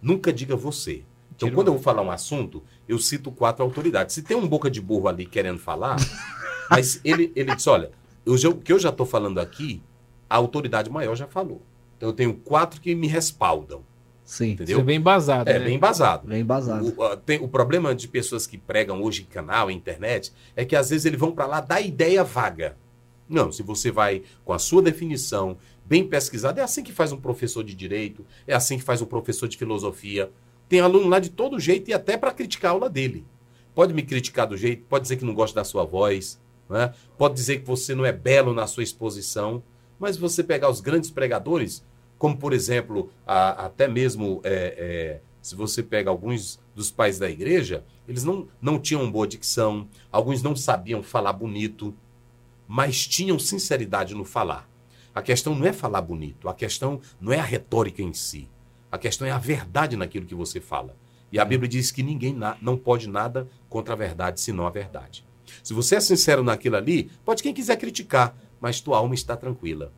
Nunca diga você. Então, Tira quando eu vou falar um assunto, eu cito quatro autoridades. Se tem um boca de burro ali querendo falar, mas ele, ele diz: olha, o que eu já estou falando aqui, a autoridade maior já falou. Então, eu tenho quatro que me respaldam. Sim. Entendeu? Você é bem embasado, É né? bem embasado. Bem embasado. O, tem- o problema de pessoas que pregam hoje em canal, em internet, é que às vezes eles vão para lá dar ideia vaga. Não, se você vai com a sua definição, bem pesquisada, é assim que faz um professor de direito, é assim que faz um professor de filosofia. Tem aluno lá de todo jeito e até para criticar a aula dele. Pode me criticar do jeito, pode dizer que não gosta da sua voz, né? pode dizer que você não é belo na sua exposição, mas você pegar os grandes pregadores, como por exemplo, a- até mesmo é, é, se você pega alguns dos pais da igreja, eles não, não tinham boa dicção, alguns não sabiam falar bonito, mas tinham sinceridade no falar. A questão não é falar bonito, a questão não é a retórica em si. A questão é a verdade naquilo que você fala. E a Bíblia diz que ninguém na- não pode nada contra a verdade, senão a verdade. Se você é sincero naquilo ali, pode quem quiser criticar, mas tua alma está tranquila.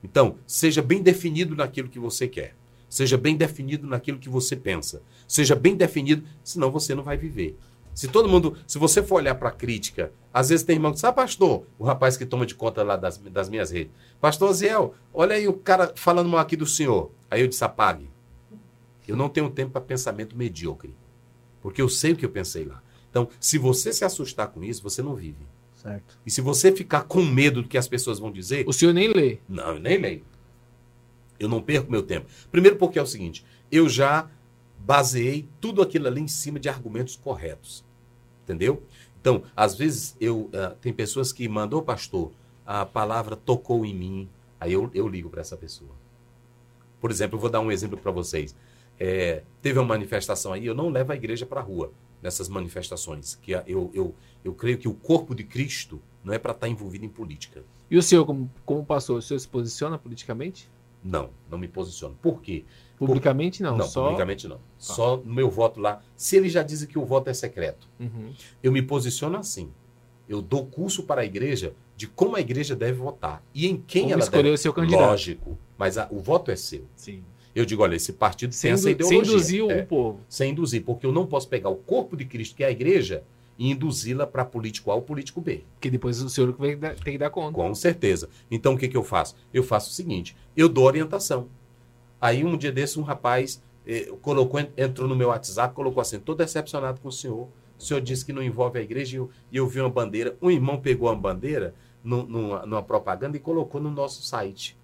Então, seja bem definido naquilo que você quer. Seja bem definido naquilo que você pensa. Seja bem definido, senão você não vai viver. Se todo mundo, se você for olhar para a crítica, às vezes tem irmão que diz, ah, pastor, o rapaz que toma de conta lá das, das minhas redes. Pastor Ziel, olha aí o cara falando mal aqui do senhor. Aí eu disse, apague. Eu não tenho tempo para pensamento medíocre. Porque eu sei o que eu pensei lá. Então, se você se assustar com isso, você não vive. Certo. E se você ficar com medo do que as pessoas vão dizer, O senhor nem lê. não, eu nem leio. Eu não perco meu tempo. Primeiro porque é o seguinte, eu já baseei tudo aquilo ali em cima de argumentos corretos. Entendeu? Então, às vezes, eu ah, tem pessoas que mandam, ô pastor, a palavra tocou em mim. Aí eu, eu ligo para essa pessoa. Por exemplo, eu vou dar um exemplo para vocês. É, teve uma manifestação aí, eu não levo a igreja para a rua nessas manifestações. Que eu, eu, eu creio que o corpo de Cristo não é para estar envolvido em política. E o senhor, como, como pastor, o senhor se posiciona politicamente? Não, não me posiciono. Por quê? Publicamente não, Não, só... publicamente não. Só no meu voto lá. Se eles já dizem que o voto é secreto, Uhum. eu me posiciono assim. Eu dou curso para a igreja de como a igreja deve votar e em quem Como ela escolher deve. o seu candidato. Lógico, mas a- o voto é seu. Sim. Eu digo, olha, esse partido Sem, tem essa indu- sem ideologia. induzir o É, povo. sem induzir, porque eu não posso pegar o corpo de Cristo, que é a igreja, e induzi-la para político A ou político B. Porque depois o senhor que vai tem que dar conta. Com certeza. Então o que, que eu faço? Eu faço o seguinte: eu dou orientação. Aí um dia desse, um rapaz eh, colocou, entrou no meu WhatsApp, colocou assim: estou decepcionado com o senhor. O senhor disse que não envolve a igreja e eu, eu vi uma bandeira. Um irmão pegou uma bandeira nu- numa, numa propaganda e colocou no nosso site.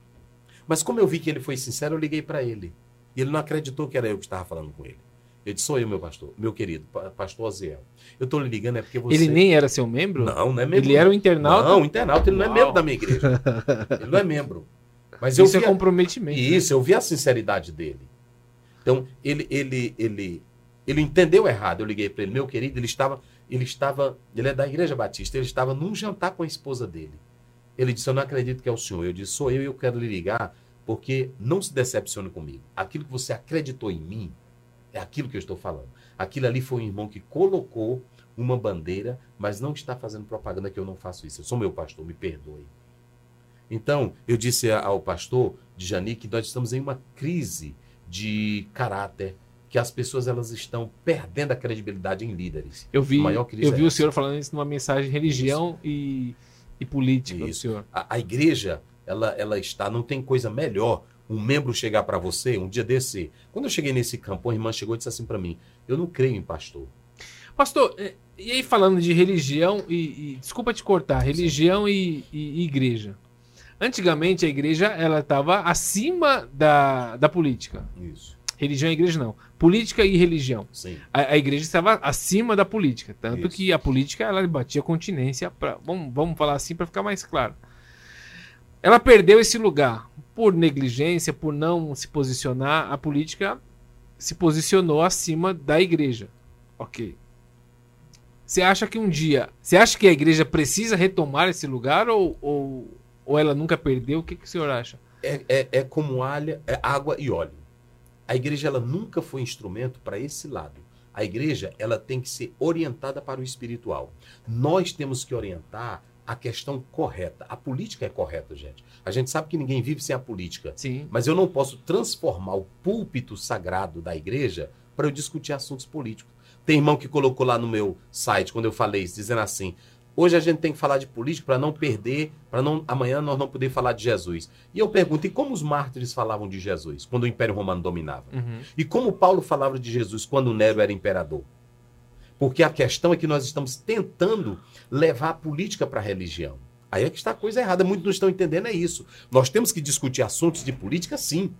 Mas como eu vi que ele foi sincero, eu liguei para ele. E ele não acreditou que era eu que estava falando com ele. Eu disse: sou eu, meu pastor, meu querido, pa- pastor Aziel. Eu estou lhe ligando é porque você. Ele nem era seu membro? Não, não é membro. Ele era o internauta? Não, internauta, ele não é Uau. membro da minha igreja. Ele não é membro. Mas eu Isso é comprometimento. né? Isso, eu vi a sinceridade dele. Então, ele, ele, ele, ele entendeu errado. Eu liguei para ele, meu querido, ele estava, ele estava, ele é da Igreja Batista, ele estava num jantar com a esposa dele. Ele disse, eu não acredito que é o senhor. Eu disse, sou eu e eu quero lhe ligar, porque não se decepcione comigo. Aquilo que você acreditou em mim, é aquilo que eu estou falando. Aquilo ali foi um irmão que colocou uma bandeira, mas não está fazendo propaganda que eu não faço isso. Eu sou meu pastor, me perdoe. Então, eu disse ao pastor de Jani que nós estamos em uma crise de caráter, que as pessoas elas estão perdendo a credibilidade em líderes. Eu vi, eu vi é o senhor falando isso numa mensagem religião e, e política Isso. senhor. A, a igreja, ela, ela está, não tem coisa melhor um membro chegar para você um dia desse. Quando eu cheguei nesse campo, uma irmã chegou e disse assim para mim: Eu não creio em pastor. Pastor, eh, e aí falando de religião e, e- desculpa te cortar, religião e, e- e igreja. Antigamente a igreja ela estava acima da, da política. Isso. Religião e igreja não. Política e religião. Sim. A, a igreja estava acima da política, tanto Isso. que a política ela batia continência para vamos, vamos falar assim para ficar mais claro. Ela perdeu esse lugar por negligência, por não se posicionar. A política se posicionou acima da igreja. Ok. Você acha que um dia. Você acha que a igreja precisa retomar esse lugar ou, ou, ou ela nunca perdeu? O que, que o senhor acha? É, é, é como alha, é água e óleo. A igreja ela nunca foi instrumento para esse lado. A igreja ela tem que ser orientada para o espiritual. Nós temos que orientar a questão correta. A política é correta, gente. A gente sabe que ninguém vive sem a política. Sim. Mas eu não posso transformar o púlpito sagrado da igreja para eu discutir assuntos políticos. Tem irmão que colocou lá no meu site, quando eu falei isso, dizendo assim: hoje a gente tem que falar de política para não perder, para não amanhã nós não poder falar de Jesus. E eu pergunto: e como os mártires falavam de Jesus quando o Império Romano dominava? Uhum. E como Paulo falava de Jesus quando Nero era imperador? Porque a questão é que nós estamos tentando levar a política para a religião. Aí é que está a coisa errada. Muitos não estão entendendo é isso. Nós temos que discutir assuntos de política, sim.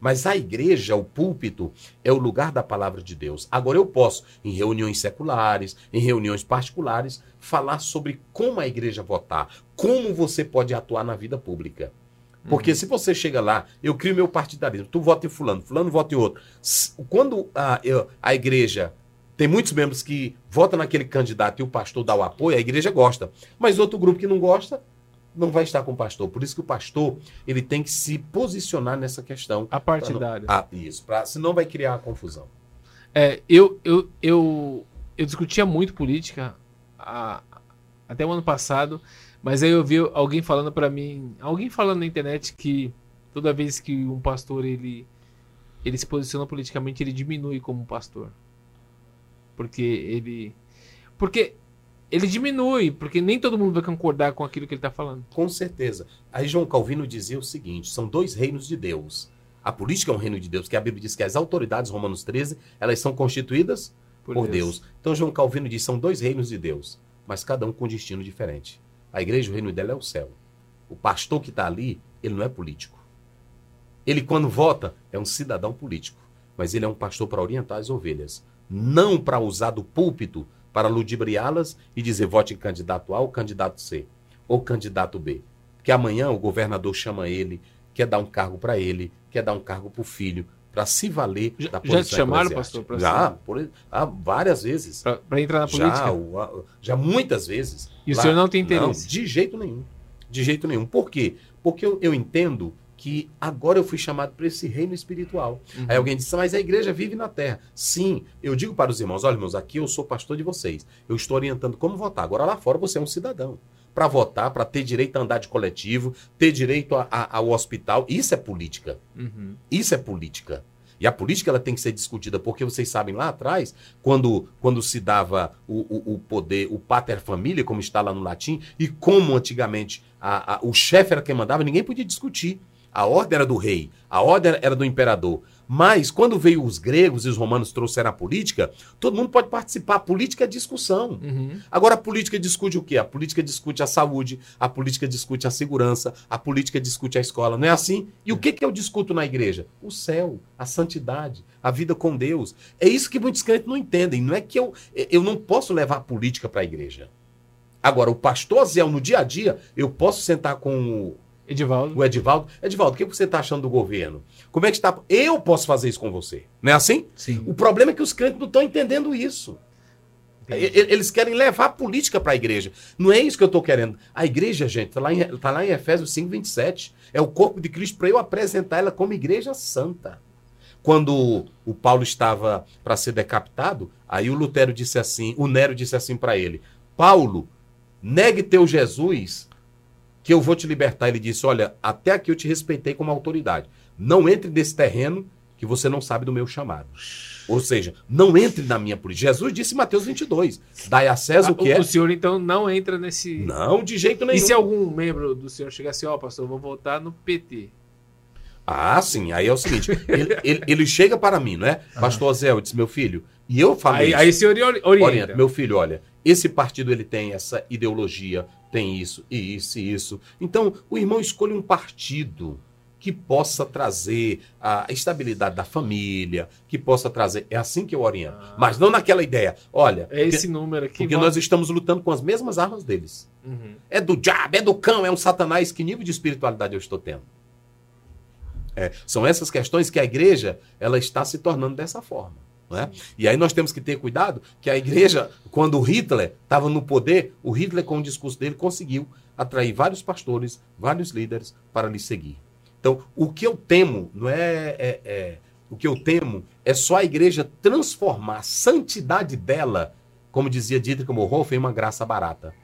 Mas a igreja, o púlpito, é o lugar da palavra de Deus. Agora eu posso, em reuniões seculares, em reuniões particulares, falar sobre como a igreja votar, como você pode atuar na vida pública. Porque se você chega lá, eu crio meu partidarismo, tu vota em fulano, fulano vota em outro. Quando a, eu- a igreja tem muitos membros que votam naquele candidato e o pastor dá o apoio, a igreja gosta. Mas outro grupo que não gosta, não vai estar com o pastor. Por isso que o pastor ele tem que se posicionar nessa questão. A partidária. Ah, isso, pra, senão vai criar confusão. É, eu, eu, eu, eu discutia muito política a- até o ano passado, mas aí eu vi alguém falando pra mim, alguém falando na internet que toda vez que um pastor ele, ele se posiciona politicamente, ele diminui como pastor. Porque ele. Porque ele diminui, porque nem todo mundo vai concordar com aquilo que ele tá falando. Com certeza. Aí João Calvino dizia o seguinte: são dois reinos de Deus. A política é um reino de Deus, que a Bíblia diz que as autoridades, Romanos 13, elas são constituídas por, Deus. Então João Calvino diz: são dois reinos de Deus, mas cada um com destino diferente. A igreja, o reino dela é o céu. O pastor que está ali, ele não é político. Ele, quando vota, é um cidadão político, mas ele é um pastor para orientar as ovelhas, não para usar do púlpito para ludibriá-las e dizer vote em candidato A ou candidato C, ou candidato B. Porque amanhã o governador chama ele, quer dar um cargo para ele, quer dar um cargo para o filho, para se valer Já- da já te posição chamaram, pastor, Já, por, ah, várias vezes. Pra entrar na Já, política. o- a- já muitas vezes. E o senhor não tem Não, interesse? de jeito nenhum. De jeito nenhum. Por quê? Porque eu, eu entendo que agora eu fui chamado para esse reino espiritual. Uhum. Aí alguém disse, mas a igreja vive na terra. Sim, eu digo para os irmãos, olha, irmãos, aqui eu sou pastor de vocês. Eu estou orientando como votar. Agora lá fora você é um cidadão. Para votar, para ter direito a andar de coletivo, ter direito a- a- ao hospital, isso é política. Uhum. Isso é política. E a política ela tem que ser discutida, porque vocês sabem lá atrás, quando, quando se dava o, o, o poder, o pater familia, como está lá no latim, e como antigamente a- o chefe era quem mandava, ninguém podia discutir. A ordem era do rei, a ordem era do imperador. Mas quando veio os gregos e os romanos trouxeram a política, todo mundo pode participar. A política é discussão. Uhum. Agora a política discute o quê? A política discute a saúde, a política discute a segurança, a política discute a escola. Não é assim? E o que, que eu discuto na igreja? O céu, a santidade, a vida com Deus. É isso que muitos crentes não entendem. Não é que eu, eu não posso levar a política para a igreja. Agora, o pastor Zé, no dia a dia, eu posso sentar com o, Edivaldo. o Edivaldo. Edivaldo, o que você está achando do governo? Como é que está? Eu posso fazer isso com você. Não é assim? Sim. O problema é que os crentes não estão entendendo isso. Entendi. Eles querem levar a política para a igreja. Não é isso que eu estou querendo. A igreja, gente, está lá, em- tá lá em Efésios 5, 27. É o corpo de Cristo para eu apresentar ela como igreja santa. Quando o Paulo estava para ser decapitado, aí o Lutero disse assim, o Nero disse assim para ele: Paulo, negue teu Jesus, que eu vou te libertar. Ele disse: Olha, até aqui eu te respeitei como autoridade. Não entre nesse terreno que você não sabe do meu chamado. Ou seja, não entre na minha política. Jesus disse em Mateus 22, dai a César o que Ah, é. O senhor, então, não entra nesse. Não, de jeito E nenhum. se algum membro do senhor chegar assim, ó, pastor, eu vou votar no PT. Ah, sim. Aí é o seguinte: ele, ele- ele chega para mim, não é? Pastor Zé, eu disse, meu filho, e eu falei. Aí, isso. aí o senhor ori- orienta. Orienta, meu filho, olha, esse partido ele tem essa ideologia, tem isso e isso e isso. Então, o irmão escolhe um partido que possa trazer a estabilidade da família, que possa trazer. É assim que eu oriento. Ah. Mas não naquela ideia. Olha, É esse número aqui. porque nós estamos lutando com as mesmas armas deles. Uhum. É do diabo, é do cão, é um satanás. Que nível de espiritualidade eu estou tendo? É, são essas questões que a igreja ela está se tornando dessa forma. Não é? E aí nós temos que ter cuidado que a igreja, quando o Hitler estava no poder, o Hitler, com o discurso dele, conseguiu atrair vários pastores, vários líderes para lhe seguir. Então, o que eu temo não é, é- é- o que eu temo é só a igreja transformar a santidade dela, como dizia Dietrich Bonhoeffer, em uma graça barata.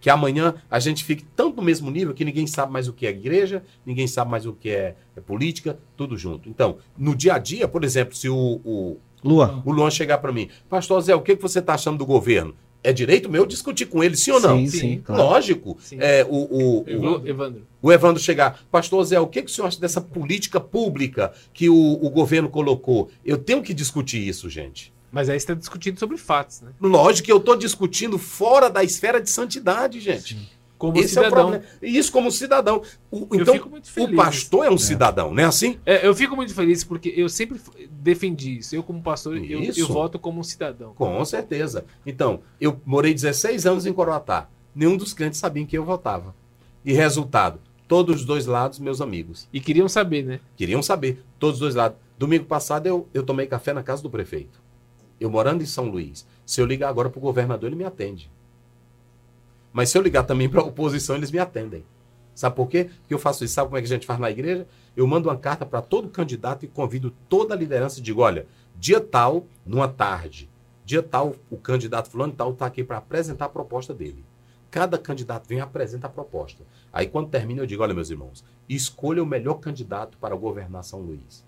Que amanhã a gente fique tanto no mesmo nível que ninguém sabe mais o que é igreja, ninguém sabe mais o que é, é política, tudo junto. Então, no dia a dia, por exemplo, se o, o, Luan. o Luan chegar para mim, Pastor Zé, o que, que você está achando do governo? É direito meu discutir com ele, sim ou não? Sim, Sim, sim. claro. Lógico. Sim. É, o, o, o, Evandro. O Evandro chegar, Pastor Zé, o que, que o senhor acha dessa política pública que o, o governo colocou? Eu tenho que discutir isso, gente. Mas aí você está discutindo sobre fatos, né? Lógico que eu estou discutindo fora da esfera de santidade, gente. Como Esse é o cidadão. problema. E isso como cidadão. O- Eu então, fico muito feliz. o pastor é um cidadão, não é assim? É, eu fico muito feliz porque eu sempre defendi isso. Eu, como pastor, eu, eu voto como um cidadão. Com certeza. Então, eu morei 16 anos em Coroatá. Nenhum dos clientes sabia em quem eu votava. E resultado, todos os dois lados, meus amigos. E queriam saber, né? Queriam saber, todos os dois lados. Domingo passado eu, eu tomei café na casa do prefeito. Eu morando em São Luís. Se eu ligar agora para o governador, ele me atende. Mas se eu ligar também para a oposição, eles me atendem. Sabe por quê? Porque eu faço isso. Sabe como é que a gente faz na igreja? Eu mando uma carta para todo candidato e convido toda a liderança e digo: olha, dia tal, numa tarde, dia tal, o candidato fulano tal está aqui para apresentar a proposta dele. Cada candidato vem e apresenta a proposta. Aí quando termina, eu digo: olha, meus irmãos, escolha o melhor candidato para governar São Luís.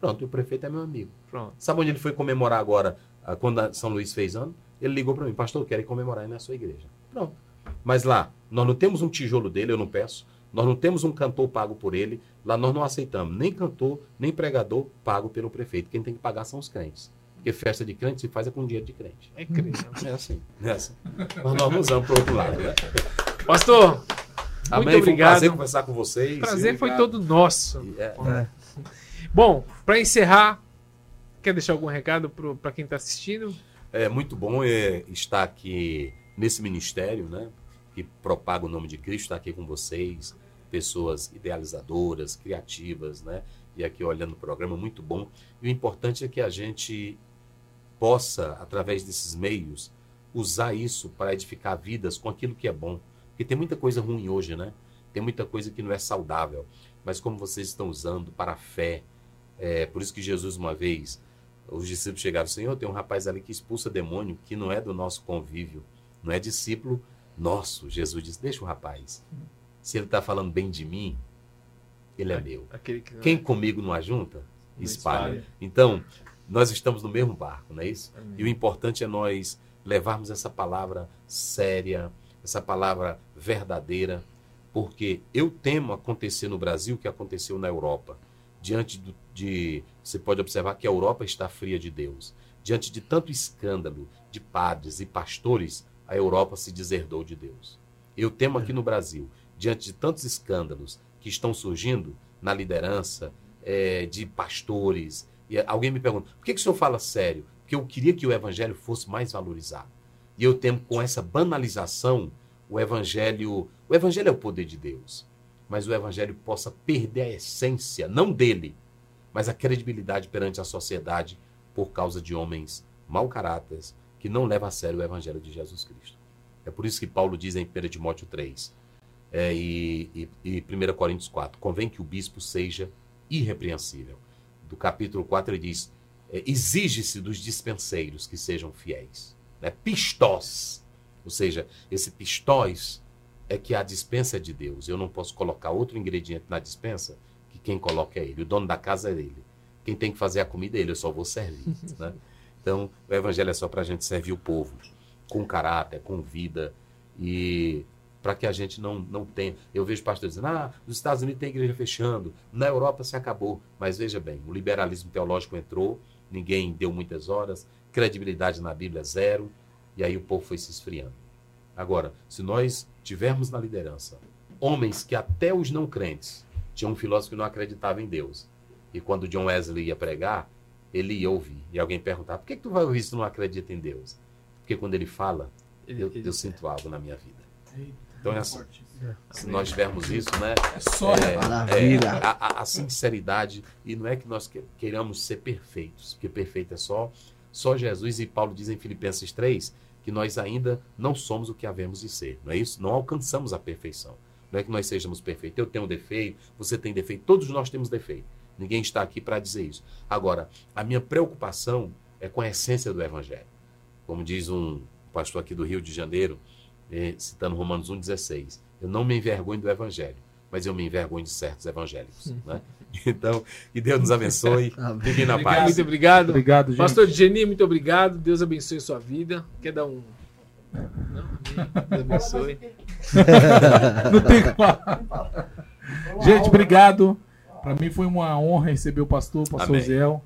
Pronto, e o prefeito é meu amigo. Pronto. Sabe onde ele foi comemorar agora, ah, quando São Luís fez ano? Ele ligou para mim, pastor, eu quero ir comemorar aí na sua igreja. Pronto. Mas lá, nós não temos um tijolo dele, eu não peço. Nós não temos um cantor pago por ele. Lá nós não aceitamos nem cantor, nem pregador pago pelo prefeito. Quem tem que pagar são os crentes. Porque festa de crente se faz é com dinheiro de crente. É crente. É assim. É assim. Mas nós não usamos para outro lado, né? Pastor, muito Amém. Foi um obrigado. prazer conversar com vocês. O prazer foi Obrigado. todo nosso. E, é, É. Bom, para encerrar, quer deixar algum recado para quem está assistindo? É muito bom é, estar aqui nesse ministério, né? Que propaga o nome de Cristo, estar aqui com vocês, pessoas idealizadoras, criativas, né? E aqui olhando o programa, muito bom. E o importante é que a gente possa, através desses meios, usar isso para edificar vidas com aquilo que é bom. Porque tem muita coisa ruim hoje, né? Tem muita coisa que não é saudável. Mas como vocês estão usando para a fé, é por isso que Jesus, uma vez, os discípulos chegaram, Senhor, tem um rapaz ali que expulsa demônio, que não é do nosso convívio, não é discípulo nosso. Jesus disse, deixa o rapaz. Se ele está falando bem de mim, ele é meu. Que Quem comigo não ajunta, Não espalha. espalha. Então, nós estamos no mesmo barco, não é isso? Amém. E o importante é nós levarmos essa palavra séria, essa palavra verdadeira, porque eu temo acontecer no Brasil o que aconteceu na Europa. Diante do, de. Você pode observar que a Europa está fria de Deus. Diante de tanto escândalo de padres e pastores, a Europa se deserdou de Deus. Eu temo aqui no Brasil, diante de tantos escândalos que estão surgindo na liderança eh, de pastores. E alguém me pergunta, por que, que o senhor fala sério? Porque eu queria que o evangelho fosse mais valorizado. E eu temo com essa banalização o evangelho. O evangelho é o poder de Deus. Mas o evangelho possa perder a essência, não dele, mas a credibilidade perante a sociedade por causa de homens mau caráteres que não levam a sério o evangelho de Jesus Cristo. É por isso que Paulo diz em 1 Timóteo 3 é, e, e, e 1 Coríntios 4: convém que o bispo seja irrepreensível. Do capítulo 4 ele diz: é, exige-se dos dispenseiros que sejam fiéis. Né? Pistós. Ou seja, esse pistós é que a dispensa é de Deus. Eu não posso colocar outro ingrediente na dispensa que quem coloca é ele. O dono da casa é ele. Quem tem que fazer a comida é ele, eu só vou servir. né? Então, o evangelho é só para a gente servir o povo, com caráter, com vida, e para que a gente não, não tenha. Eu vejo pastores dizendo: ah, nos Estados Unidos tem igreja fechando, na Europa se acabou. Mas veja bem, o liberalismo teológico entrou, ninguém deu muitas horas, credibilidade na Bíblia é zero, e aí o povo foi se esfriando. Agora, se nós tivermos na liderança homens que até os não crentes tinha um filósofo que não acreditava em Deus. E quando John Wesley ia pregar, ele ia ouvir. E alguém perguntava: por que, que tu vai ouvir se tu não acredita em Deus? Porque quando ele fala, eu, eu sinto algo na minha vida. Então é assim. Se nós tivermos isso, né? É só é, Maravilha. é, a, a- a sinceridade e não é que nós que- queiramos ser perfeitos, porque perfeito é só só Jesus e Paulo diz em Filipenses 3 que nós ainda não somos o que havemos de ser, não é isso? Não alcançamos a perfeição. Não é que nós sejamos perfeitos. Eu tenho defeito, você tem defeito, todos nós temos defeito. Ninguém está aqui para dizer isso. Agora, a minha preocupação é com a essência do evangelho. Como diz um pastor aqui do Rio de Janeiro, eh, citando Romanos 1,16. Eu não me envergonho do evangelho, mas eu me envergonho de certos evangélicos. Né? Então, que Deus nos abençoe. Fiquem na paz. Muito obrigado. Obrigado, gente. Pastor Geni, muito obrigado. Deus abençoe sua vida. Quer dar um. Não? Deus abençoe. Não tem como. Gente, obrigado. Para mim foi uma honra receber o pastor, o pastor Amém. Zé.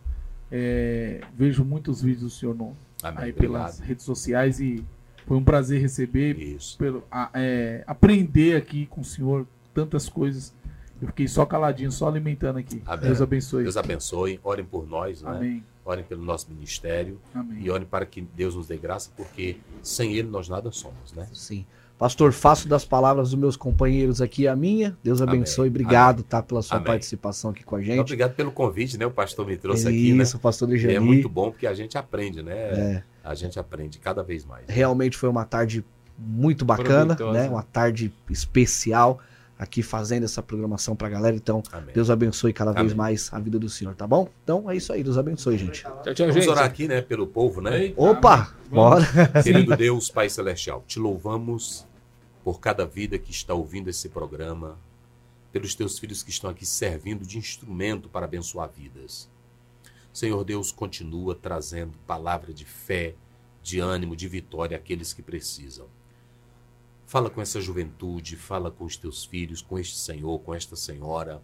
É, vejo muitos vídeos do senhor no, Amém. aí Obrigado. pelas redes sociais e foi um prazer receber, Isso. pelo, a- é, aprender aqui com o senhor tantas coisas. Eu fiquei só caladinho, só alimentando aqui. Amém. Deus abençoe. Deus abençoe. Orem por nós, né? Amém. Orem pelo nosso ministério. Amém. E orem para que Deus nos dê graça, porque sem Ele nós nada somos, né? Sim. Pastor, faço das palavras dos meus companheiros aqui a minha. Deus abençoe. Amém. Obrigado, tá, pela sua Amém. participação aqui com a gente. Obrigado pelo convite, né? O pastor me trouxe aqui, né? Isso, pastor E Lijani. é muito bom porque a gente aprende, né? É. A gente aprende cada vez mais. Realmente foi uma tarde muito bacana, né? Uma tarde especial aqui fazendo essa programação pra galera. Então, Amém. Deus abençoe cada vez Amém. mais a vida do senhor, tá bom? Então é isso aí, Deus abençoe, gente. Tchau, tchau, Vamos gente. orar aqui, né? Pelo povo, né? Eita, Opa, amém. bora. Querido Deus, Pai Celestial, te louvamos por cada vida que está ouvindo esse programa, pelos teus filhos que estão aqui servindo de instrumento para abençoar vidas. Senhor Deus, continua trazendo palavra de fé, de ânimo, de vitória àqueles que precisam. Fala com essa juventude, fala com os teus filhos, com este senhor, com esta senhora.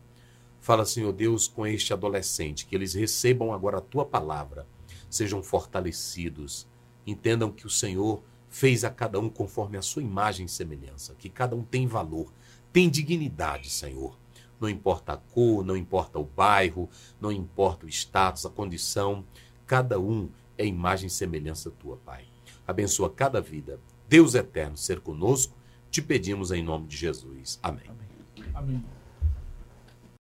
Fala, Senhor Deus, com este adolescente, que eles recebam agora a tua palavra, sejam fortalecidos, entendam que o Senhor fez a cada um conforme a sua imagem e semelhança, que cada um tem valor, tem dignidade, Senhor. Não importa a cor, não importa o bairro, não importa o status, a condição, cada um é imagem e semelhança tua, Pai. Abençoa cada vida. Deus eterno, ser conosco, te pedimos em nome de Jesus. Amém. Amém.